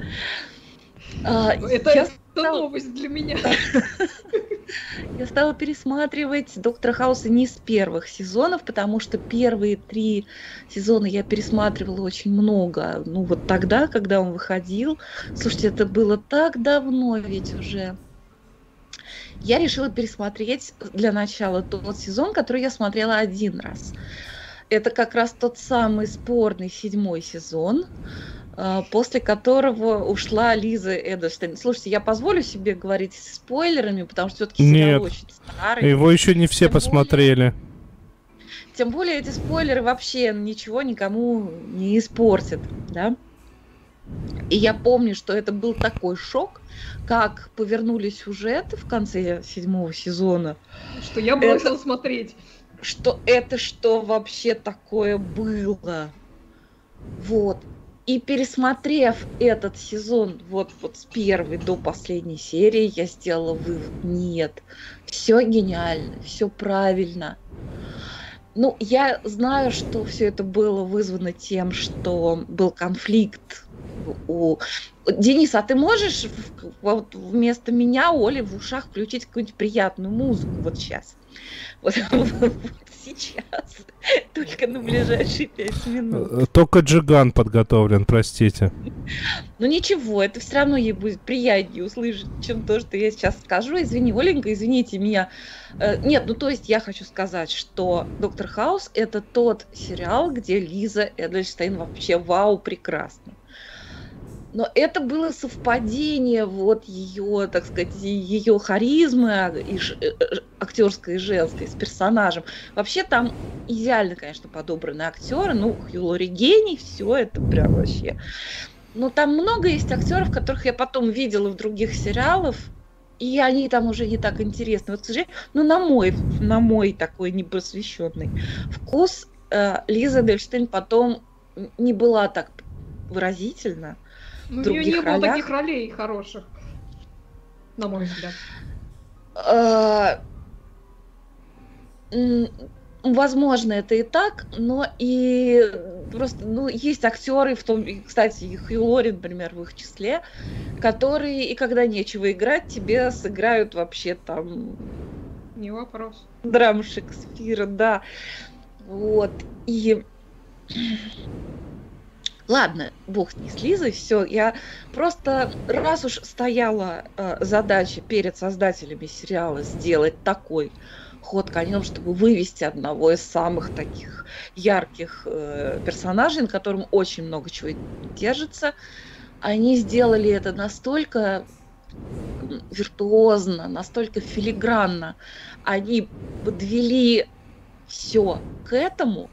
Speaker 3: А, это, я стала... новость для меня.
Speaker 2: Я стала пересматривать Доктора Хауса не с первых сезонов, потому что первые три сезона я пересматривала очень много. Ну вот тогда, когда он выходил. Слушайте, это было так давно ведь уже. Я решила пересмотреть для начала тот сезон, который я смотрела один раз. Это как раз тот самый спорный седьмой сезон, после которого ушла Лиза Эдерштейн. Слушайте, я позволю себе говорить с спойлерами, потому что все-таки
Speaker 1: сериал очень старый. Его еще не все тем посмотрели.
Speaker 2: Более, тем более эти спойлеры вообще ничего никому не испортят, да? И я помню, что это был такой шок, как повернули сюжеты в конце седьмого сезона.
Speaker 3: Что я бросила это... смотреть
Speaker 2: что это что вообще такое было. Вот. И пересмотрев этот сезон вот, вот с первой до последней серии, я сделала вывод, нет, все гениально, все правильно. Ну, я знаю, что все это было вызвано тем, что был конфликт у... Денис, а ты можешь вот вместо меня, Оли, в ушах включить какую-нибудь приятную музыку вот сейчас? Вот, вот сейчас. Только на ближайшие пять минут. Э,
Speaker 1: только Джиган подготовлен, простите.
Speaker 2: Ну ничего, это все равно ей будет приятнее услышать, чем то, что я сейчас скажу. Извини, Оленька, извините меня. Э, нет, ну то есть я хочу сказать, что Доктор Хаус это тот сериал, где Лиза Эдельштейн вообще вау, прекрасно. Но это было совпадение вот ее, так сказать, ее харизмы и ж, э, актерской и женской с персонажем. Вообще там идеально, конечно, подобраны актеры. Ну, Хью Лори гений, все это прям вообще. Но там много есть актеров, которых я потом видела в других сериалах, и они там уже не так интересны. Вот, к сожалению, ну, на мой, на мой такой непросвещенный вкус, э, Лиза Дельштейн потом не была так выразительна.
Speaker 3: Ну, у нее не было таких ролей хороших, на мой взгляд.
Speaker 2: Э, возможно, это и так, но и просто, ну, есть актеры, в том, кстати, и Хью Лори, например, в их числе, которые, и когда нечего играть, тебе сыграют вообще там...
Speaker 3: Не вопрос.
Speaker 2: Драм Шекспира, да. Вот. И Ладно, бог не с все. Я просто, раз уж стояла э, задача перед создателями сериала сделать такой ход конем, чтобы вывести одного из самых таких ярких э, персонажей, на котором очень много чего держится, они сделали это настолько виртуозно, настолько филигранно. Они подвели все к этому,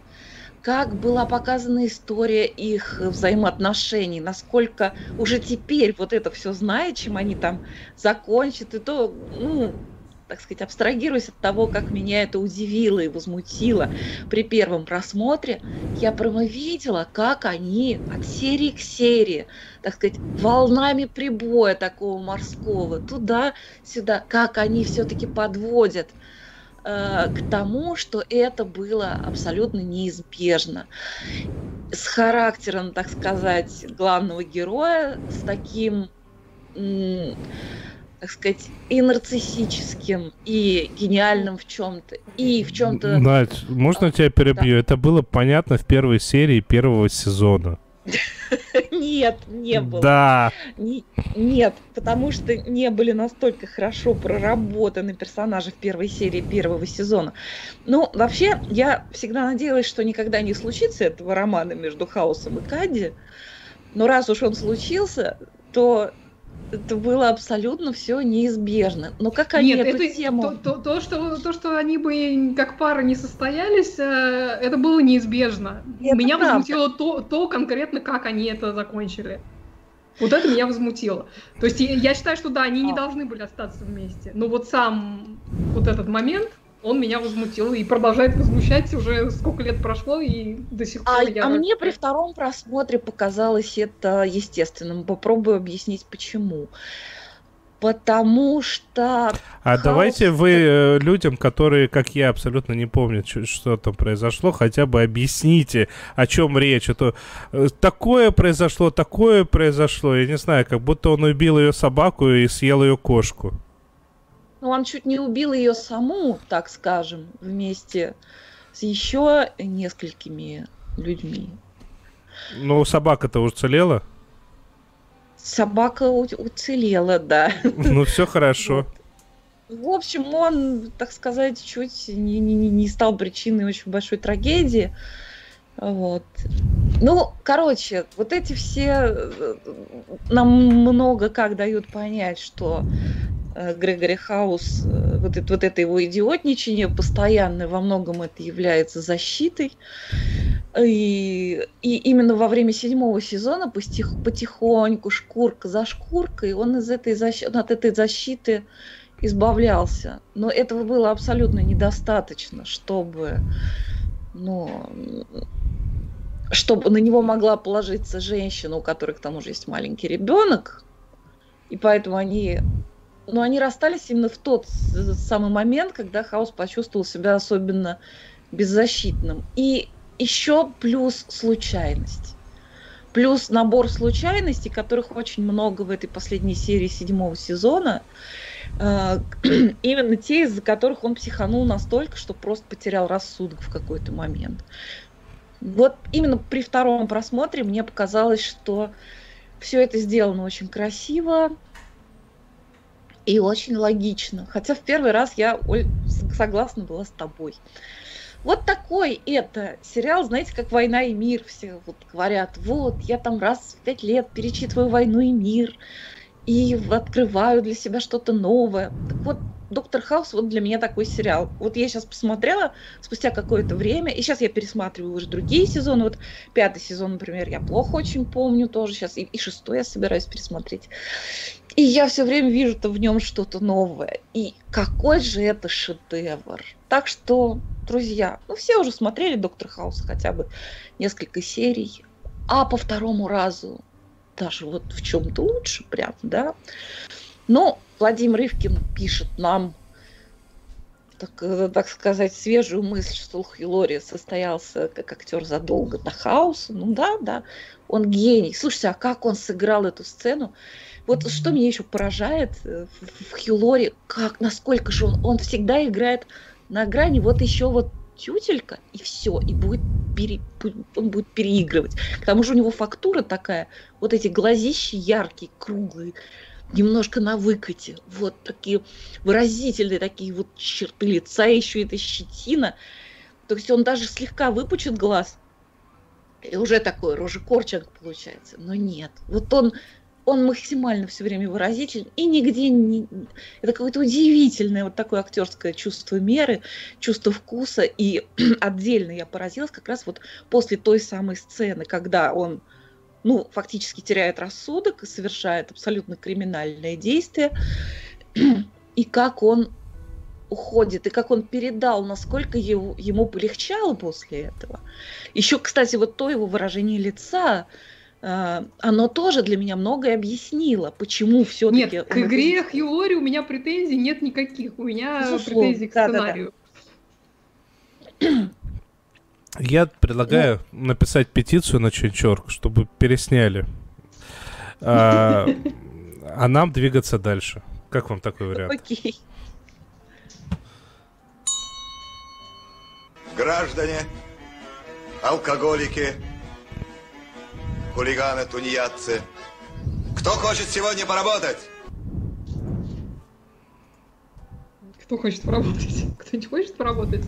Speaker 2: как была показана история их взаимоотношений, насколько уже теперь вот это все знает, чем они там закончат, и то, ну, так сказать, абстрагируясь от того, как меня это удивило и возмутило при первом просмотре, я прямо видела, как они от серии к серии, так сказать, волнами прибоя такого морского, туда-сюда, как они все-таки подводят Э, к тому, что это было абсолютно неизбежно. С характером, так сказать, главного героя, с таким так сказать, и нарциссическим, и гениальным в чем-то, и в чем-то.
Speaker 1: Надь, можно тебя перебью? Да. Это было понятно в первой серии первого сезона.
Speaker 2: Нет, не было.
Speaker 1: Да.
Speaker 2: нет, потому что не были настолько хорошо проработаны персонажи в первой серии первого сезона. Ну, вообще, я всегда надеялась, что никогда не случится этого романа между Хаосом и Кадди. Но раз уж он случился, то это было абсолютно все неизбежно. Но как они Нет, эту это, тему...
Speaker 3: То, то, то, что, то, что они бы как пара не состоялись, э, это было неизбежно. Это меня правда. возмутило то, то конкретно, как они это закончили. Вот это меня возмутило. То есть я считаю, что да, они не а. должны были остаться вместе. Но вот сам вот этот момент, он меня возмутил и продолжает возмущать уже сколько лет прошло и до сих пор.
Speaker 2: А,
Speaker 3: я...
Speaker 2: а мне при втором просмотре показалось это естественным. Попробую объяснить почему. Потому что...
Speaker 1: А хаос... давайте вы э, людям, которые, как я, абсолютно не помнят, что, что там произошло, хотя бы объясните, о чем речь. Это э, такое произошло, такое произошло. Я не знаю, как будто он убил ее собаку и съел ее кошку.
Speaker 2: Ну, он чуть не убил ее саму, так скажем, вместе с еще несколькими людьми.
Speaker 1: Ну, собака-то уцелела?
Speaker 2: Собака уцелела, да.
Speaker 1: Ну, все хорошо.
Speaker 2: В общем, он, так сказать, чуть не, не, не стал причиной очень большой трагедии. Вот. Ну, короче, вот эти все э, нам много как дают понять, что Грегори Хаус, э, вот это, вот это его идиотничание постоянное, во многом это является защитой. И, и именно во время седьмого сезона потих, потихоньку, шкурка за шкуркой, он из этой защ... от этой защиты избавлялся. Но этого было абсолютно недостаточно, чтобы, ну, чтобы на него могла положиться женщина, у которой к тому же есть маленький ребенок, и поэтому они но они расстались именно в тот самый момент, когда Хаус почувствовал себя особенно беззащитным. И еще плюс случайность. Плюс набор случайностей, которых очень много в этой последней серии седьмого сезона. Э, именно те, из-за которых он психанул настолько, что просто потерял рассудок в какой-то момент. Вот именно при втором просмотре мне показалось, что все это сделано очень красиво, и очень логично. Хотя в первый раз я Оль, согласна была с тобой. Вот такой это сериал, знаете, как «Война и мир». Все вот говорят, вот, я там раз в пять лет перечитываю «Войну и мир», и открываю для себя что-то новое. Так вот, Доктор Хаус вот для меня такой сериал. Вот я сейчас посмотрела спустя какое-то время, и сейчас я пересматриваю уже другие сезоны. Вот пятый сезон, например, я плохо очень помню тоже сейчас, и, и шестой я собираюсь пересмотреть. И я все время вижу-то в нем что-то новое. И какой же это шедевр. Так что, друзья, ну все уже смотрели Доктор Хаус хотя бы несколько серий, а по второму разу даже вот в чем-то лучше прям, да. Но Владимир Ивкин пишет нам, так, э, так сказать, свежую мысль, что Хилори состоялся как актер задолго до хаоса. Ну да, да, он гений. Слушайте, а как он сыграл эту сцену? Вот что меня еще поражает э, в, Хилоре, как, насколько же он, он всегда играет на грани, вот еще вот тютелька, и все, и будет пере, он будет переигрывать. К тому же у него фактура такая, вот эти глазищи яркие, круглые, немножко на выкате. Вот такие выразительные такие вот черты лица, еще эта щетина. То есть он даже слегка выпучит глаз, и уже такой рожекорчик получается. Но нет, вот он, он максимально все время выразителен, и нигде не... Это какое-то удивительное вот такое актерское чувство меры, чувство вкуса. И отдельно я поразилась как раз вот после той самой сцены, когда он ну, фактически теряет рассудок совершает абсолютно криминальное действие, и как он уходит, и как он передал, насколько его, ему полегчало после этого. Еще, кстати, вот то его выражение лица, оно тоже для меня многое объяснило, почему все-таки...
Speaker 3: Нет, к игре Хью Лори у меня претензий нет никаких, у меня Безусловно. претензий к сценарию.
Speaker 1: Да, да, да. Я предлагаю ну... написать петицию на Ченчорк, чтобы пересняли. А, а нам двигаться дальше. Как вам такой вариант? Окей.
Speaker 6: Граждане, алкоголики, хулиганы, тунеядцы. Кто хочет сегодня поработать?
Speaker 3: кто хочет поработать, кто не хочет поработать.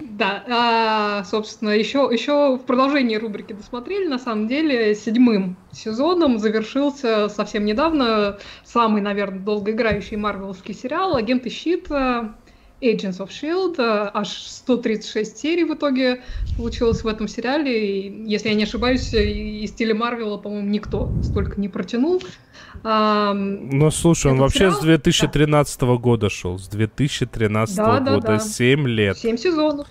Speaker 3: Да, а, собственно, еще, еще в продолжении рубрики досмотрели, на самом деле, седьмым сезоном завершился совсем недавно самый, наверное, долгоиграющий марвеловский сериал «Агенты Щит», Agents of S.H.I.E.L.D. Аж 136 серий в итоге получилось в этом сериале. И, если я не ошибаюсь, из стиля Марвела, по-моему, никто столько не протянул.
Speaker 1: Ну, слушай, он вообще сериал... с 2013 да. года шел. С 2013 да, года. Да, да. 7 лет.
Speaker 3: 7 сезонов.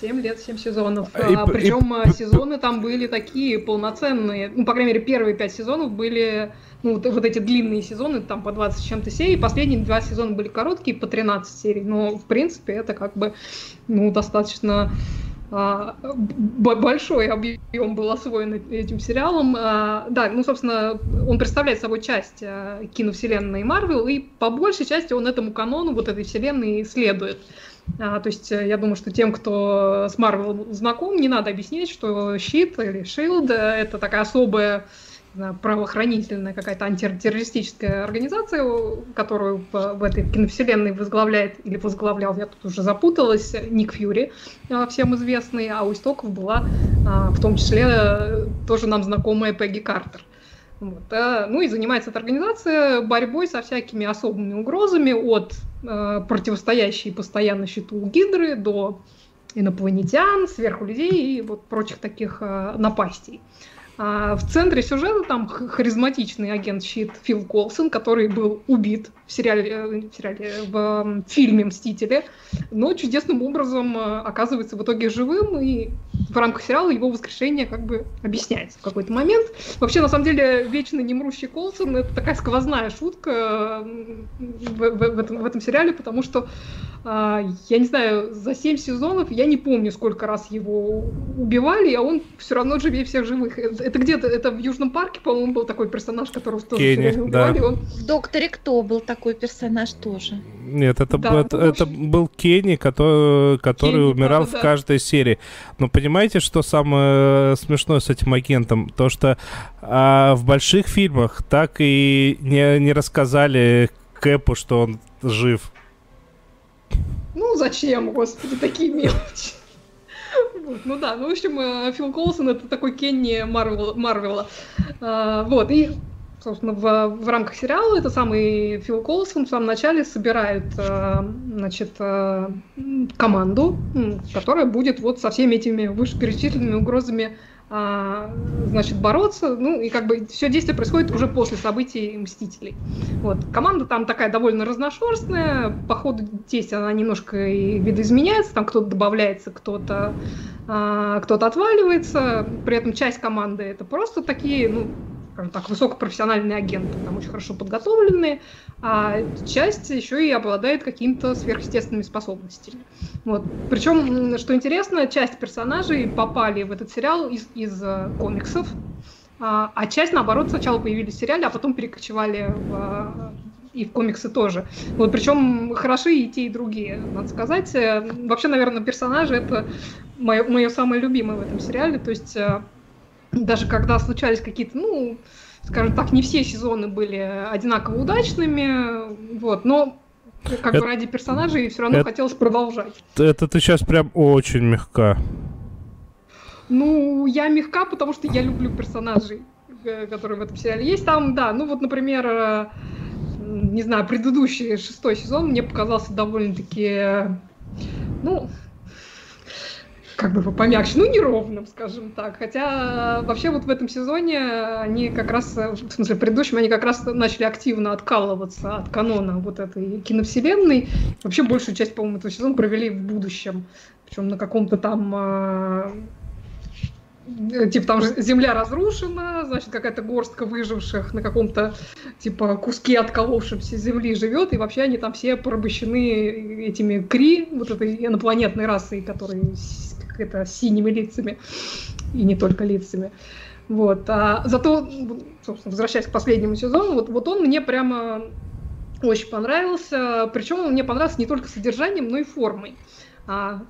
Speaker 3: 7 лет, 7 сезонов. И, а, причем и... сезоны там были такие полноценные. Ну, по крайней мере, первые 5 сезонов были, ну, вот, вот эти длинные сезоны, там по 20 с чем-то серий. Последние два сезона были короткие, по 13 серий. Но, в принципе, это как бы, ну, достаточно а, большой объем был освоен этим сериалом. А, да, ну, собственно, он представляет собой часть а, киновселенной Марвел, и по большей части он этому канону, вот этой вселенной следует. То есть я думаю, что тем, кто с Марвел знаком, не надо объяснять, что Щит или Shield это такая особая правоохранительная какая-то антитеррористическая организация, которую в этой киновселенной возглавляет или возглавлял, я тут уже запуталась, Ник Фьюри, а, всем известный, а у истоков была а, в том числе тоже нам знакомая Пегги Картер. Вот. А, ну и занимается эта организация борьбой со всякими особыми угрозами от противостоящей постоянно счету Гидры до инопланетян, сверхлюдей и вот прочих таких напастей. А в центре сюжета там харизматичный агент щит Фил Колсон, который был убит в сериале, э, в, сериале, в фильме «Мстители», но чудесным образом э, оказывается в итоге живым, и в рамках сериала его воскрешение как бы объясняется в какой-то момент. Вообще, на самом деле, вечно немрущий Колсон — это такая сквозная шутка в, в, в, этом, в этом сериале, потому что, а, я не знаю, за семь сезонов я не помню, сколько раз его убивали, а он все равно живее всех живых. Это где-то, это в Южном парке, по-моему, был такой персонаж, которого тоже Кенни, убивали.
Speaker 2: Да. Он... В «Докторе кто был такой персонаж тоже?
Speaker 1: Нет, это, да, это, это был Кенни, который, который Кенни, умирал да, в да. каждой серии. Но понимаете, что самое смешное с этим агентом? То, что а, в больших фильмах так и не, не рассказали Кэпу, что он жив.
Speaker 3: Ну, зачем, господи, такие мелочи? Ну да, ну в общем, э, Фил Колсон это такой Кенни Марвел, Марвела. А, вот, и собственно, в, в рамках сериала это самый Фил Колсон в самом начале собирает, э, значит, э, команду, которая будет вот со всеми этими вышеперечисленными угрозами а, значит, бороться. Ну, и как бы все действие происходит уже после событий Мстителей. Вот. Команда там такая довольно разношерстная. По ходу действия она немножко и видоизменяется. Там кто-то добавляется, кто-то а, кто-то отваливается. При этом часть команды это просто такие, ну, скажем так, высокопрофессиональные агенты, там очень хорошо подготовленные, а часть еще и обладает какими-то сверхъестественными способностями. Вот. Причем, что интересно, часть персонажей попали в этот сериал из, из э, комиксов, а, а часть, наоборот, сначала появились в сериале, а потом перекочевали в, и в комиксы тоже. Вот, причем хороши и те, и другие, надо сказать. Э, вообще, наверное, персонажи — это мое, мое самое любимое в этом сериале. То есть э, даже когда случались какие-то, ну, скажем так, не все сезоны были одинаково удачными, вот, но как это, бы ради персонажей все равно это, хотелось продолжать.
Speaker 1: Это ты сейчас прям очень мягка.
Speaker 3: Ну, я мягка, потому что я люблю персонажей, э, которые в этом сериале есть. Там, да, ну вот, например, э, не знаю, предыдущий шестой сезон мне показался довольно-таки, ну, как бы помягче, ну, неровным, скажем так. Хотя вообще вот в этом сезоне они как раз, в смысле в предыдущем, они как раз начали активно откалываться от канона вот этой киновселенной. Вообще большую часть, по-моему, этого сезона провели в будущем. Причем на каком-то там а, типа там земля разрушена, значит, какая-то горстка выживших на каком-то, типа, куске отколовшемся земли живет, и вообще они там все порабощены этими Кри, вот этой инопланетной расой, которые это синими лицами, и не только лицами. Вот. А зато, собственно, возвращаясь к последнему сезону, вот, вот он мне прямо очень понравился. Причем он мне понравился не только содержанием, но и формой. А,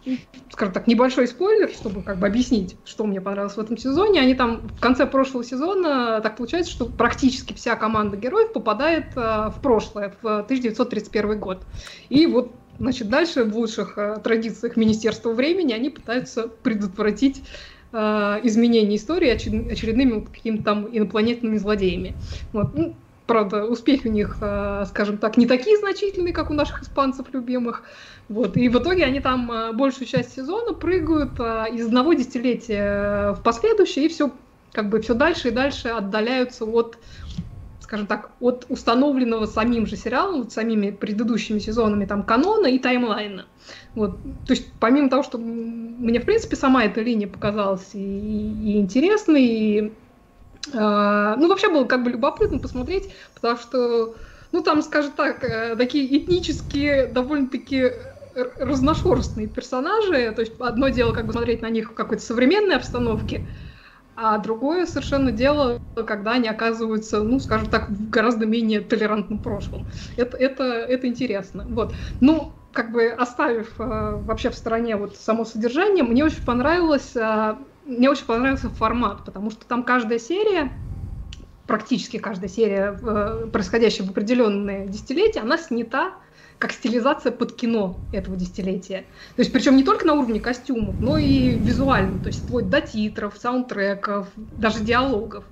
Speaker 3: скажем так, небольшой спойлер, чтобы как бы объяснить, что мне понравилось в этом сезоне. Они там в конце прошлого сезона так получается, что практически вся команда героев попадает а, в прошлое, в 1931 год. И вот Значит, дальше в лучших э, традициях Министерства времени они пытаются предотвратить э, изменение истории очер- очередными вот какими-то там инопланетными злодеями. Вот. Ну, правда, успехи у них, э, скажем так, не такие значительные, как у наших испанцев любимых. Вот. И в итоге они там большую часть сезона прыгают из одного десятилетия в последующее, и все как бы все дальше и дальше отдаляются от скажем так, от установленного самим же сериалом, вот самими предыдущими сезонами там канона и таймлайна. Вот. То есть помимо того, что мне, в принципе, сама эта линия показалась и, и интересной, и, э, ну, вообще было как бы любопытно посмотреть, потому что, ну, там, скажем так, э, такие этнические, довольно-таки разношерстные персонажи, то есть одно дело как бы смотреть на них в какой-то современной обстановке, а другое совершенно дело, когда они оказываются, ну, скажем так, в гораздо менее толерантном прошлом. Это, это, это интересно. Вот. Ну, как бы оставив э, вообще в стороне вот само содержание, мне очень понравилось, э, мне очень понравился формат, потому что там каждая серия, практически каждая серия, э, происходящая в определенное десятилетие, она снята как стилизация под кино этого десятилетия. То есть, причем не только на уровне костюмов, но и визуально, то есть вплоть до титров, саундтреков, даже диалогов.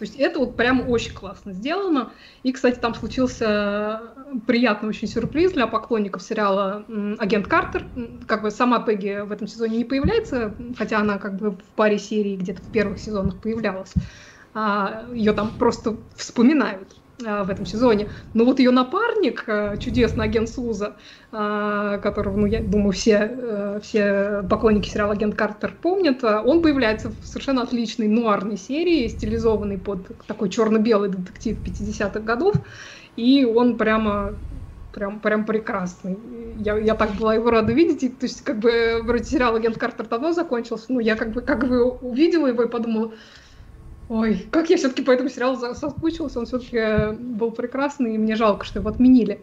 Speaker 3: То есть это вот прям очень классно сделано. И, кстати, там случился приятный очень сюрприз для поклонников сериала «Агент Картер». Как бы сама Пегги в этом сезоне не появляется, хотя она как бы в паре серий где-то в первых сезонах появлялась. А ее там просто вспоминают. А, в этом сезоне. Но вот ее напарник, а, чудесный агент Суза, а, которого, ну, я думаю, все, э, все поклонники сериала «Агент Картер» помнят, он появляется в совершенно отличной нуарной серии, стилизованной под такой черно-белый детектив 50-х годов, и он прямо прям, прям прекрасный. Я, я так была его рада видеть. И, то есть, как бы, вроде сериал «Агент Картер» давно закончился, но я как бы, как бы увидела его и подумала, Ой, как я все-таки по этому сериалу соскучилась, он все-таки э, был прекрасный, и мне жалко, что его отменили.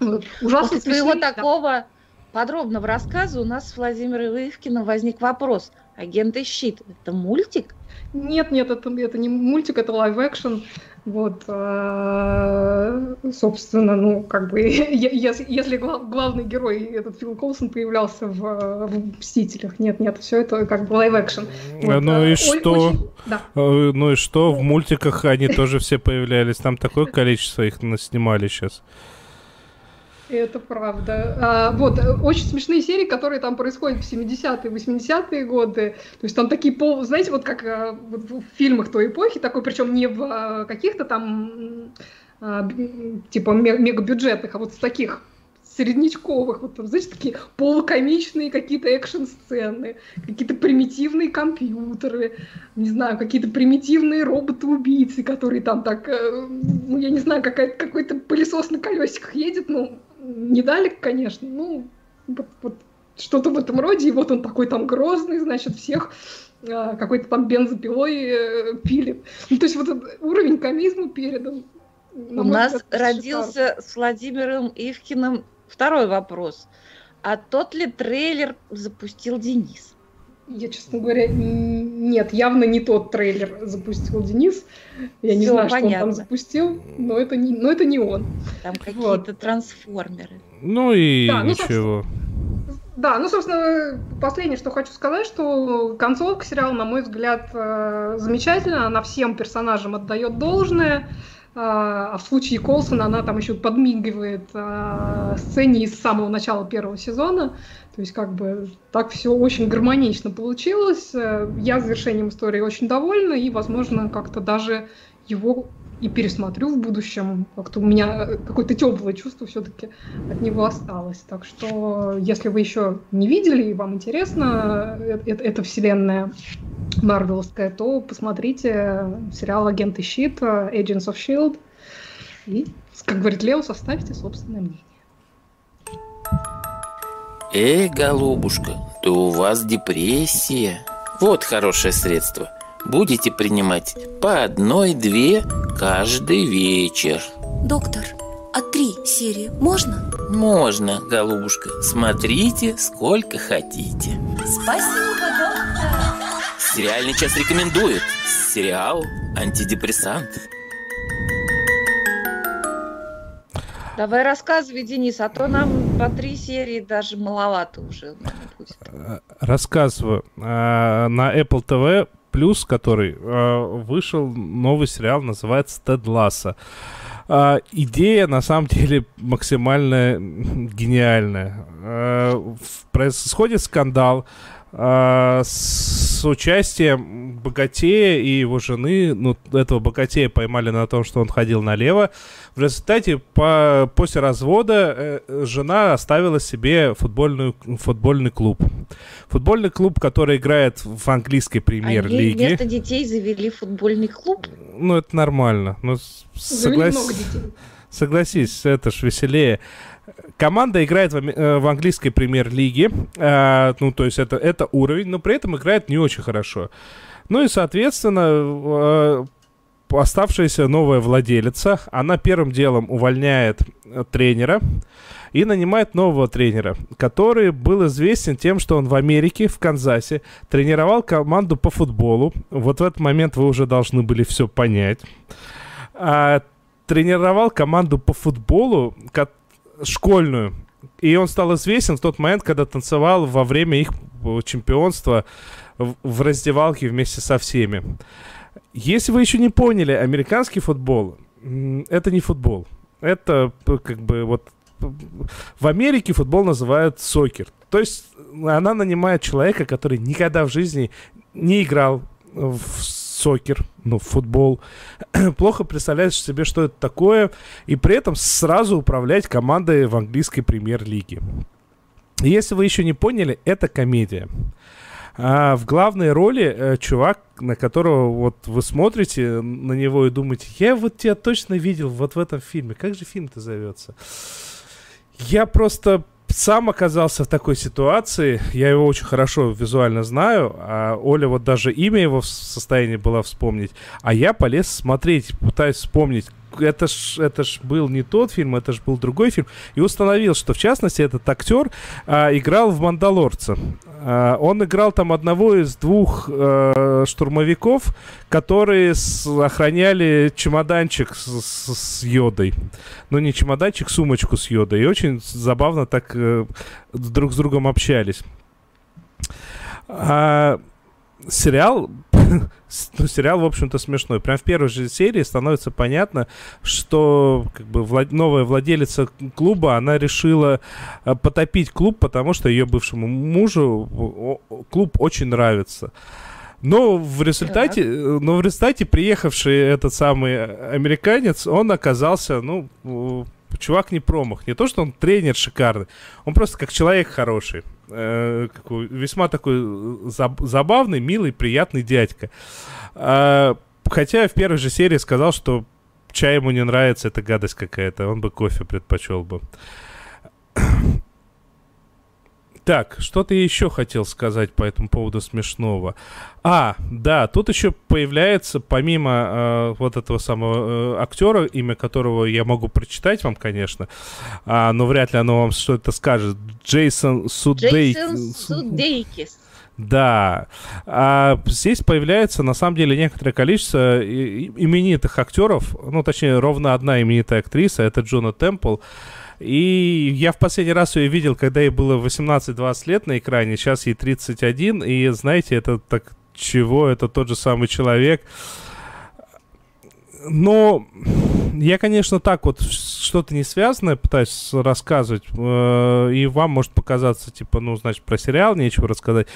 Speaker 2: Вот. Ужасно После своего такого подробного рассказа у нас с Владимиром Ивкиным возник вопрос. Агенты щит – это мультик?
Speaker 3: Нет, нет, это, это не мультик, это live-action. Вот, э, собственно, ну, как бы, если, если главный герой, этот Фил Колсон, появлялся в, в «Мстителях», нет, нет, все это как бы live-action.
Speaker 1: Вот, ну и что? Очень, да. Э, ну и что, в мультиках они тоже все появлялись, там такое количество их снимали сейчас.
Speaker 3: Это правда. А, вот, э, очень смешные серии, которые там происходят в 70-е, 80-е годы. То есть там такие пол... Знаете, вот как а, вот в фильмах той эпохи, такой, причем не в а, каких-то там а, типа мегабюджетных, а вот в таких среднячковых, вот там, знаете, такие полукомичные какие-то экшн-сцены, какие-то примитивные компьютеры, не знаю, какие-то примитивные роботы-убийцы, которые там так, э, ну, я не знаю, какой-то пылесос на колесиках едет, ну, не дали, конечно, ну, вот, вот что-то в этом роде, и вот он такой там грозный, значит, всех а, какой-то там бензопилой э, пилит. Ну, то есть вот этот уровень комизма передан.
Speaker 2: У нас взгляд, родился шикарно. с Владимиром Ивкиным второй вопрос. А тот ли трейлер запустил Денис?
Speaker 3: Я, честно говоря, нет, явно не тот трейлер запустил Денис. Я Всё, не знаю, понятно. что он там запустил, но это не, но это не он.
Speaker 2: Там какие-то вот. трансформеры.
Speaker 1: Ну и да, ну, ничего.
Speaker 3: Да, ну, собственно, последнее, что хочу сказать, что концовка сериала, на мой взгляд, э, замечательная. Она всем персонажам отдает должное. А, а в случае Колсона она там еще подмигивает а, сцене из самого начала первого сезона. То есть как бы так все очень гармонично получилось. Э, я завершением истории очень довольна и, возможно, как-то даже его и пересмотрю в будущем. Как-то у меня какое-то теплое чувство все-таки от него осталось. Так что, если вы еще не видели и вам интересно э, э, эта вселенная марвеловская, то посмотрите сериал «Агенты Щит», «Agents of S.H.I.E.L.D. и, как говорит Лео, составьте собственное мнение.
Speaker 7: Эй, голубушка, то у вас депрессия. Вот хорошее средство. Будете принимать по одной-две каждый вечер.
Speaker 8: Доктор, а три серии можно?
Speaker 7: Можно, голубушка. Смотрите, сколько хотите.
Speaker 8: Спасибо, доктор.
Speaker 7: Сериальный час рекомендует. Сериал «Антидепрессант».
Speaker 2: Давай рассказывай, Денис, а то нам по три серии даже маловато уже будет.
Speaker 1: Рассказываю. Э, на Apple TV Plus, который э, вышел новый сериал, называется «Тед Ласса». Идея, на самом деле, максимально гениальная. Происходит скандал, а, с участием богатея и его жены. Ну, этого богатея поймали на том, что он ходил налево. В результате по, после развода э, жена оставила себе футбольную, футбольный клуб. Футбольный клуб, который играет в английской премьер-лиге.
Speaker 2: Вместо детей завели футбольный клуб?
Speaker 1: Ну, это нормально. Ну, соглас... Согласись, это ж веселее. Команда играет в, э, в английской премьер-лиге, э, ну, то есть это, это уровень, но при этом играет не очень хорошо. Ну и, соответственно, э, оставшаяся новая владелица, она первым делом увольняет э, тренера и нанимает нового тренера, который был известен тем, что он в Америке, в Канзасе, тренировал команду по футболу. Вот в этот момент вы уже должны были все понять. А, тренировал команду по футболу, школьную. И он стал известен в тот момент, когда танцевал во время их э, чемпионства в раздевалке вместе со всеми. Если вы еще не поняли, американский футбол это не футбол. Это как бы вот в Америке футбол называют сокер. То есть она нанимает человека, который никогда в жизни не играл в сокер, ну, футбол, плохо представляешь себе, что это такое, и при этом сразу управлять командой в английской премьер-лиге. Если вы еще не поняли, это комедия. А в главной роли э, чувак, на которого вот вы смотрите на него и думаете, я вот тебя точно видел вот в этом фильме. Как же фильм-то зовется? Я просто сам оказался в такой ситуации, я его очень хорошо визуально знаю, а Оля вот даже имя его в состоянии была вспомнить, а я полез смотреть, пытаюсь вспомнить, это ж, это ж был не тот фильм, это ж был другой фильм. И установил, что, в частности, этот актер а, играл в «Мандалорце». А, он играл там одного из двух а, штурмовиков, которые с, охраняли чемоданчик с, с, с йодой. Ну, не чемоданчик, сумочку с йодой. И очень забавно так э, друг с другом общались. А, сериал, ну, сериал, в общем-то, смешной. Прям в первой же серии становится понятно, что как бы влад... новая владелица клуба, она решила а, потопить клуб, потому что ее бывшему мужу клуб очень нравится. Но в результате, так. но в результате приехавший этот самый американец, он оказался, ну, чувак не промах. Не то, что он тренер шикарный, он просто как человек хороший. Э, какой, весьма такой э, заб, забавный, милый, приятный дядька. Э, хотя в первой же серии сказал, что чай ему не нравится, это гадость какая-то, он бы кофе предпочел бы. Так, что ты еще хотел сказать по этому поводу смешного? А, да, тут еще появляется, помимо э, вот этого самого э, актера, имя которого я могу прочитать вам, конечно, а, но вряд ли оно вам что-то скажет. Джейсон Судейкис. Джейсон Судейкис. Да. А здесь появляется, на самом деле, некоторое количество именитых актеров, ну, точнее, ровно одна именитая актриса, это Джона Темпл. И я в последний раз ее видел, когда ей было 18-20 лет на экране, сейчас ей 31, и знаете, это так чего, это тот же самый человек. Но я, конечно, так вот что-то не связанное пытаюсь рассказывать, э, и вам может показаться, типа, ну, значит, про сериал нечего рассказать.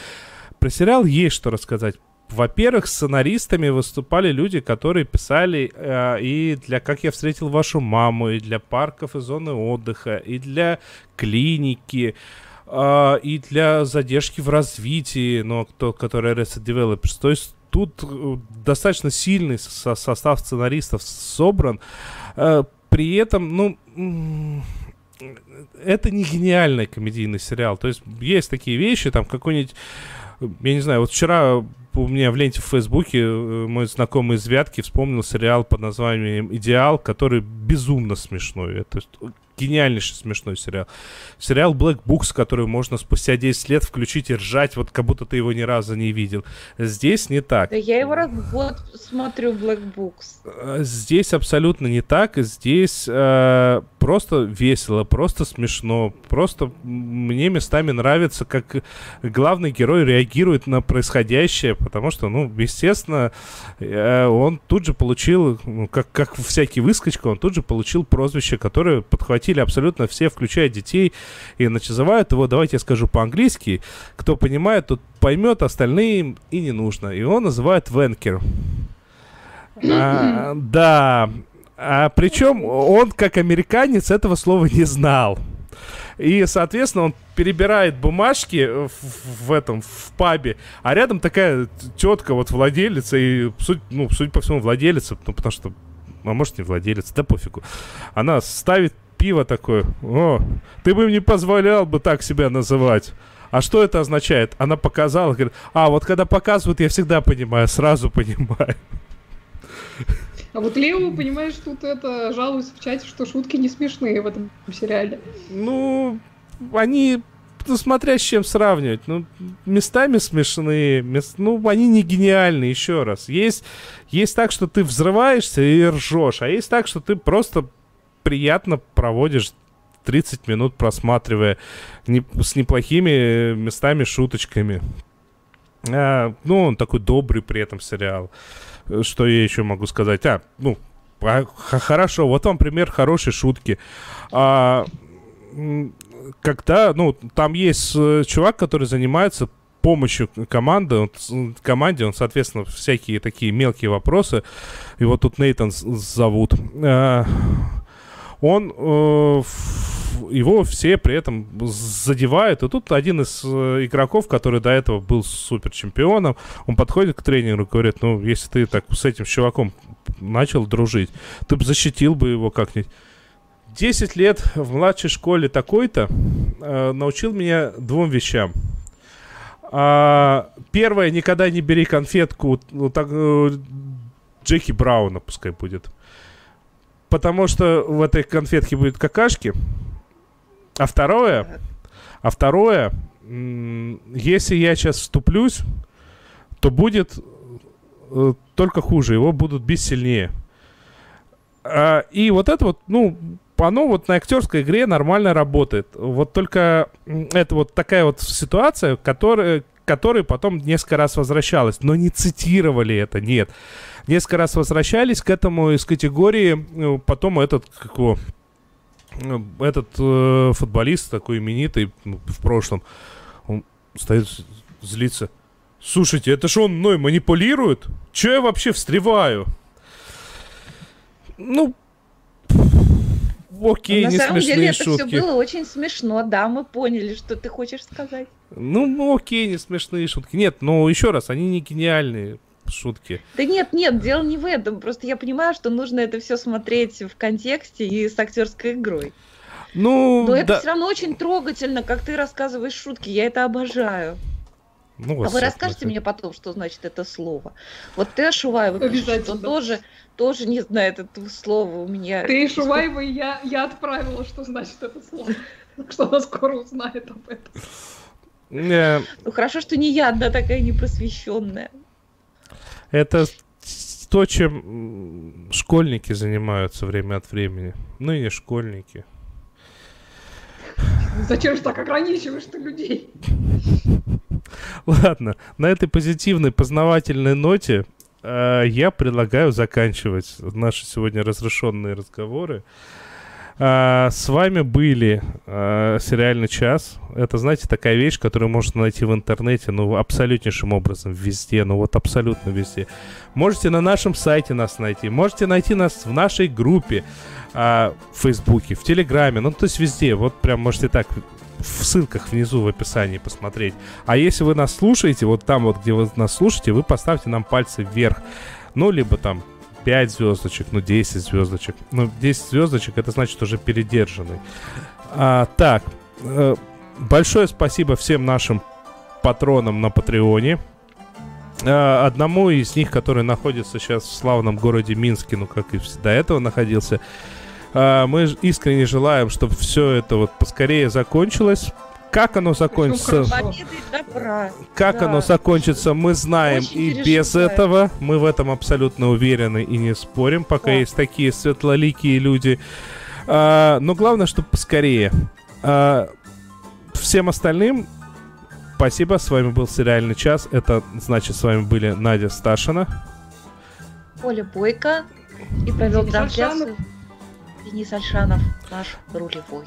Speaker 1: Про сериал есть что рассказать. Во-первых, сценаристами выступали люди, которые писали э, и для «Как я встретил вашу маму», и для парков и зоны отдыха, и для клиники, э, и для задержки в развитии, но кто, который Arrested Developers. То есть тут э, достаточно сильный со состав сценаристов собран. Э, при этом, ну это не гениальный комедийный сериал. То есть есть такие вещи, там какой-нибудь я не знаю, вот вчера у меня в ленте в Фейсбуке э, мой знакомый из Вятки вспомнил сериал под названием «Идеал», который безумно смешной. Это гениальнейший смешной сериал. Сериал Black Books, который можно спустя 10 лет включить и ржать, вот как будто ты его ни разу не видел. Здесь не так.
Speaker 2: Да я его раз в год смотрю Black Books.
Speaker 1: Э, здесь абсолютно не так. Здесь э, просто весело, просто смешно. Просто мне местами нравится, как главный герой реагирует на происходящее, потому что, ну, естественно, э, он тут же получил, ну, как, как всякий выскочка, он тут же получил прозвище, которое подхватил схватили абсолютно все, включая детей, и называют его, давайте я скажу по-английски, кто понимает, тот поймет, остальные и не нужно. И он называет Венкер. А, да, а, причем он, как американец, этого слова не знал. И, соответственно, он перебирает бумажки в, в этом, в пабе, а рядом такая тетка, вот владелица, и, суть, ну, судя по всему, владелица, ну, потому что, а может, не владелица, да пофигу. Она ставит пиво такое. О, ты бы не позволял бы так себя называть. А что это означает? Она показала, говорит, а вот когда показывают, я всегда понимаю, сразу понимаю.
Speaker 3: А вот Лео, понимаешь, тут это жалуется в чате, что шутки не смешные в этом сериале.
Speaker 1: Ну, они, ну, смотря с чем сравнивать. Ну, местами смешные, мест, ну, они не гениальные, еще раз. Есть, есть так, что ты взрываешься и ржешь, а есть так, что ты просто приятно проводишь 30 минут, просматривая не, с неплохими местами, шуточками. А, ну, он такой добрый при этом сериал. Что я еще могу сказать? А, ну, а, хорошо, вот вам пример хорошей шутки. А, когда, ну, там есть э, чувак, который занимается помощью команды, он, команде, он, соответственно, всякие такие мелкие вопросы. Его тут Нейтан зовут. А, он э, его все при этом задевают. И тут один из э, игроков, который до этого был супер чемпионом, он подходит к тренеру и говорит, ну, если ты так с этим чуваком начал дружить, ты бы защитил бы его как-нибудь. 10 лет в младшей школе такой-то э, научил меня двум вещам. А, первое, никогда не бери конфетку ну, так, э, Джеки Брауна, пускай будет. Потому что в этой конфетке будет какашки. А второе, а второе, если я сейчас вступлюсь, то будет э, только хуже, его будут бить сильнее. А, и вот это вот, ну, оно вот на актерской игре нормально работает. Вот только это вот такая вот ситуация, которая, которой потом несколько раз возвращалась, но не цитировали это, нет. Несколько раз возвращались к этому из категории, э, потом этот, как его, э, этот э, футболист такой именитый ну, в прошлом, он стоит, з- злится. Слушайте, это же он мной манипулирует? Че я вообще встреваю? Ну, окей,
Speaker 2: на
Speaker 1: не
Speaker 2: самом деле это
Speaker 1: шутки.
Speaker 2: все было очень смешно, да, мы поняли, что ты хочешь сказать.
Speaker 1: Ну, ну, окей, не смешные шутки. Нет, ну еще раз, они не гениальные шутки.
Speaker 2: Да нет, нет, дело не в этом. Просто я понимаю, что нужно это все смотреть в контексте и с актерской игрой.
Speaker 1: Ну,
Speaker 2: Но это
Speaker 1: да.
Speaker 2: все равно очень трогательно, как ты рассказываешь шутки. Я это обожаю.
Speaker 1: Ну,
Speaker 2: А
Speaker 1: вот
Speaker 2: вы
Speaker 1: сейчас
Speaker 2: расскажете мне потом, что значит это слово. Вот ты, Ашуваева, пишет,
Speaker 3: Обязательно.
Speaker 2: тоже, тоже не знает этого слова у меня.
Speaker 3: Ты Шуваева, и я, я отправила, что значит это слово. Что она скоро узнает об этом.
Speaker 1: Э,
Speaker 2: Ну хорошо, что не я одна такая непросвещенная.
Speaker 1: Это то, чем школьники занимаются время от времени. Ну и не школьники.
Speaker 3: Зачем же так ограничиваешь ты людей?
Speaker 1: Ладно, на этой позитивной познавательной ноте э, я предлагаю заканчивать наши сегодня разрешенные разговоры. А, с вами были э, сериальный час. Это, знаете, такая вещь, которую можно найти в интернете, ну, абсолютнейшим образом везде, ну вот абсолютно везде. Можете на нашем сайте нас найти, можете найти нас в нашей группе а, в Фейсбуке, в Телеграме, ну, то есть везде. Вот прям можете так в ссылках внизу в описании посмотреть. А если вы нас слушаете, вот там вот, где вы нас слушаете, вы поставьте нам пальцы вверх. Ну, либо там 5 звездочек, ну, 10 звездочек. Ну, 10 звездочек, это значит уже передержанный. А, так, э, большое спасибо всем нашим патронам на Патреоне. Э, одному из них, который находится сейчас в славном городе Минске, ну, как и до этого находился, э, мы искренне желаем, чтобы все это вот поскорее закончилось. Как оно закончится?
Speaker 2: Победы добра.
Speaker 1: Как
Speaker 2: Да.
Speaker 1: оно закончится, мы знаем
Speaker 2: Очень
Speaker 1: и без этого. Мы в этом абсолютно уверены и не спорим, пока
Speaker 2: Да.
Speaker 1: есть такие светлоликие люди. А, но главное, чтобы поскорее. А, всем остальным спасибо. С вами был сериальный час. Это значит, с вами были Надя Сташина.
Speaker 2: Оля Бойко и провел трансляцию. Денис Альшанов, наш рулевой.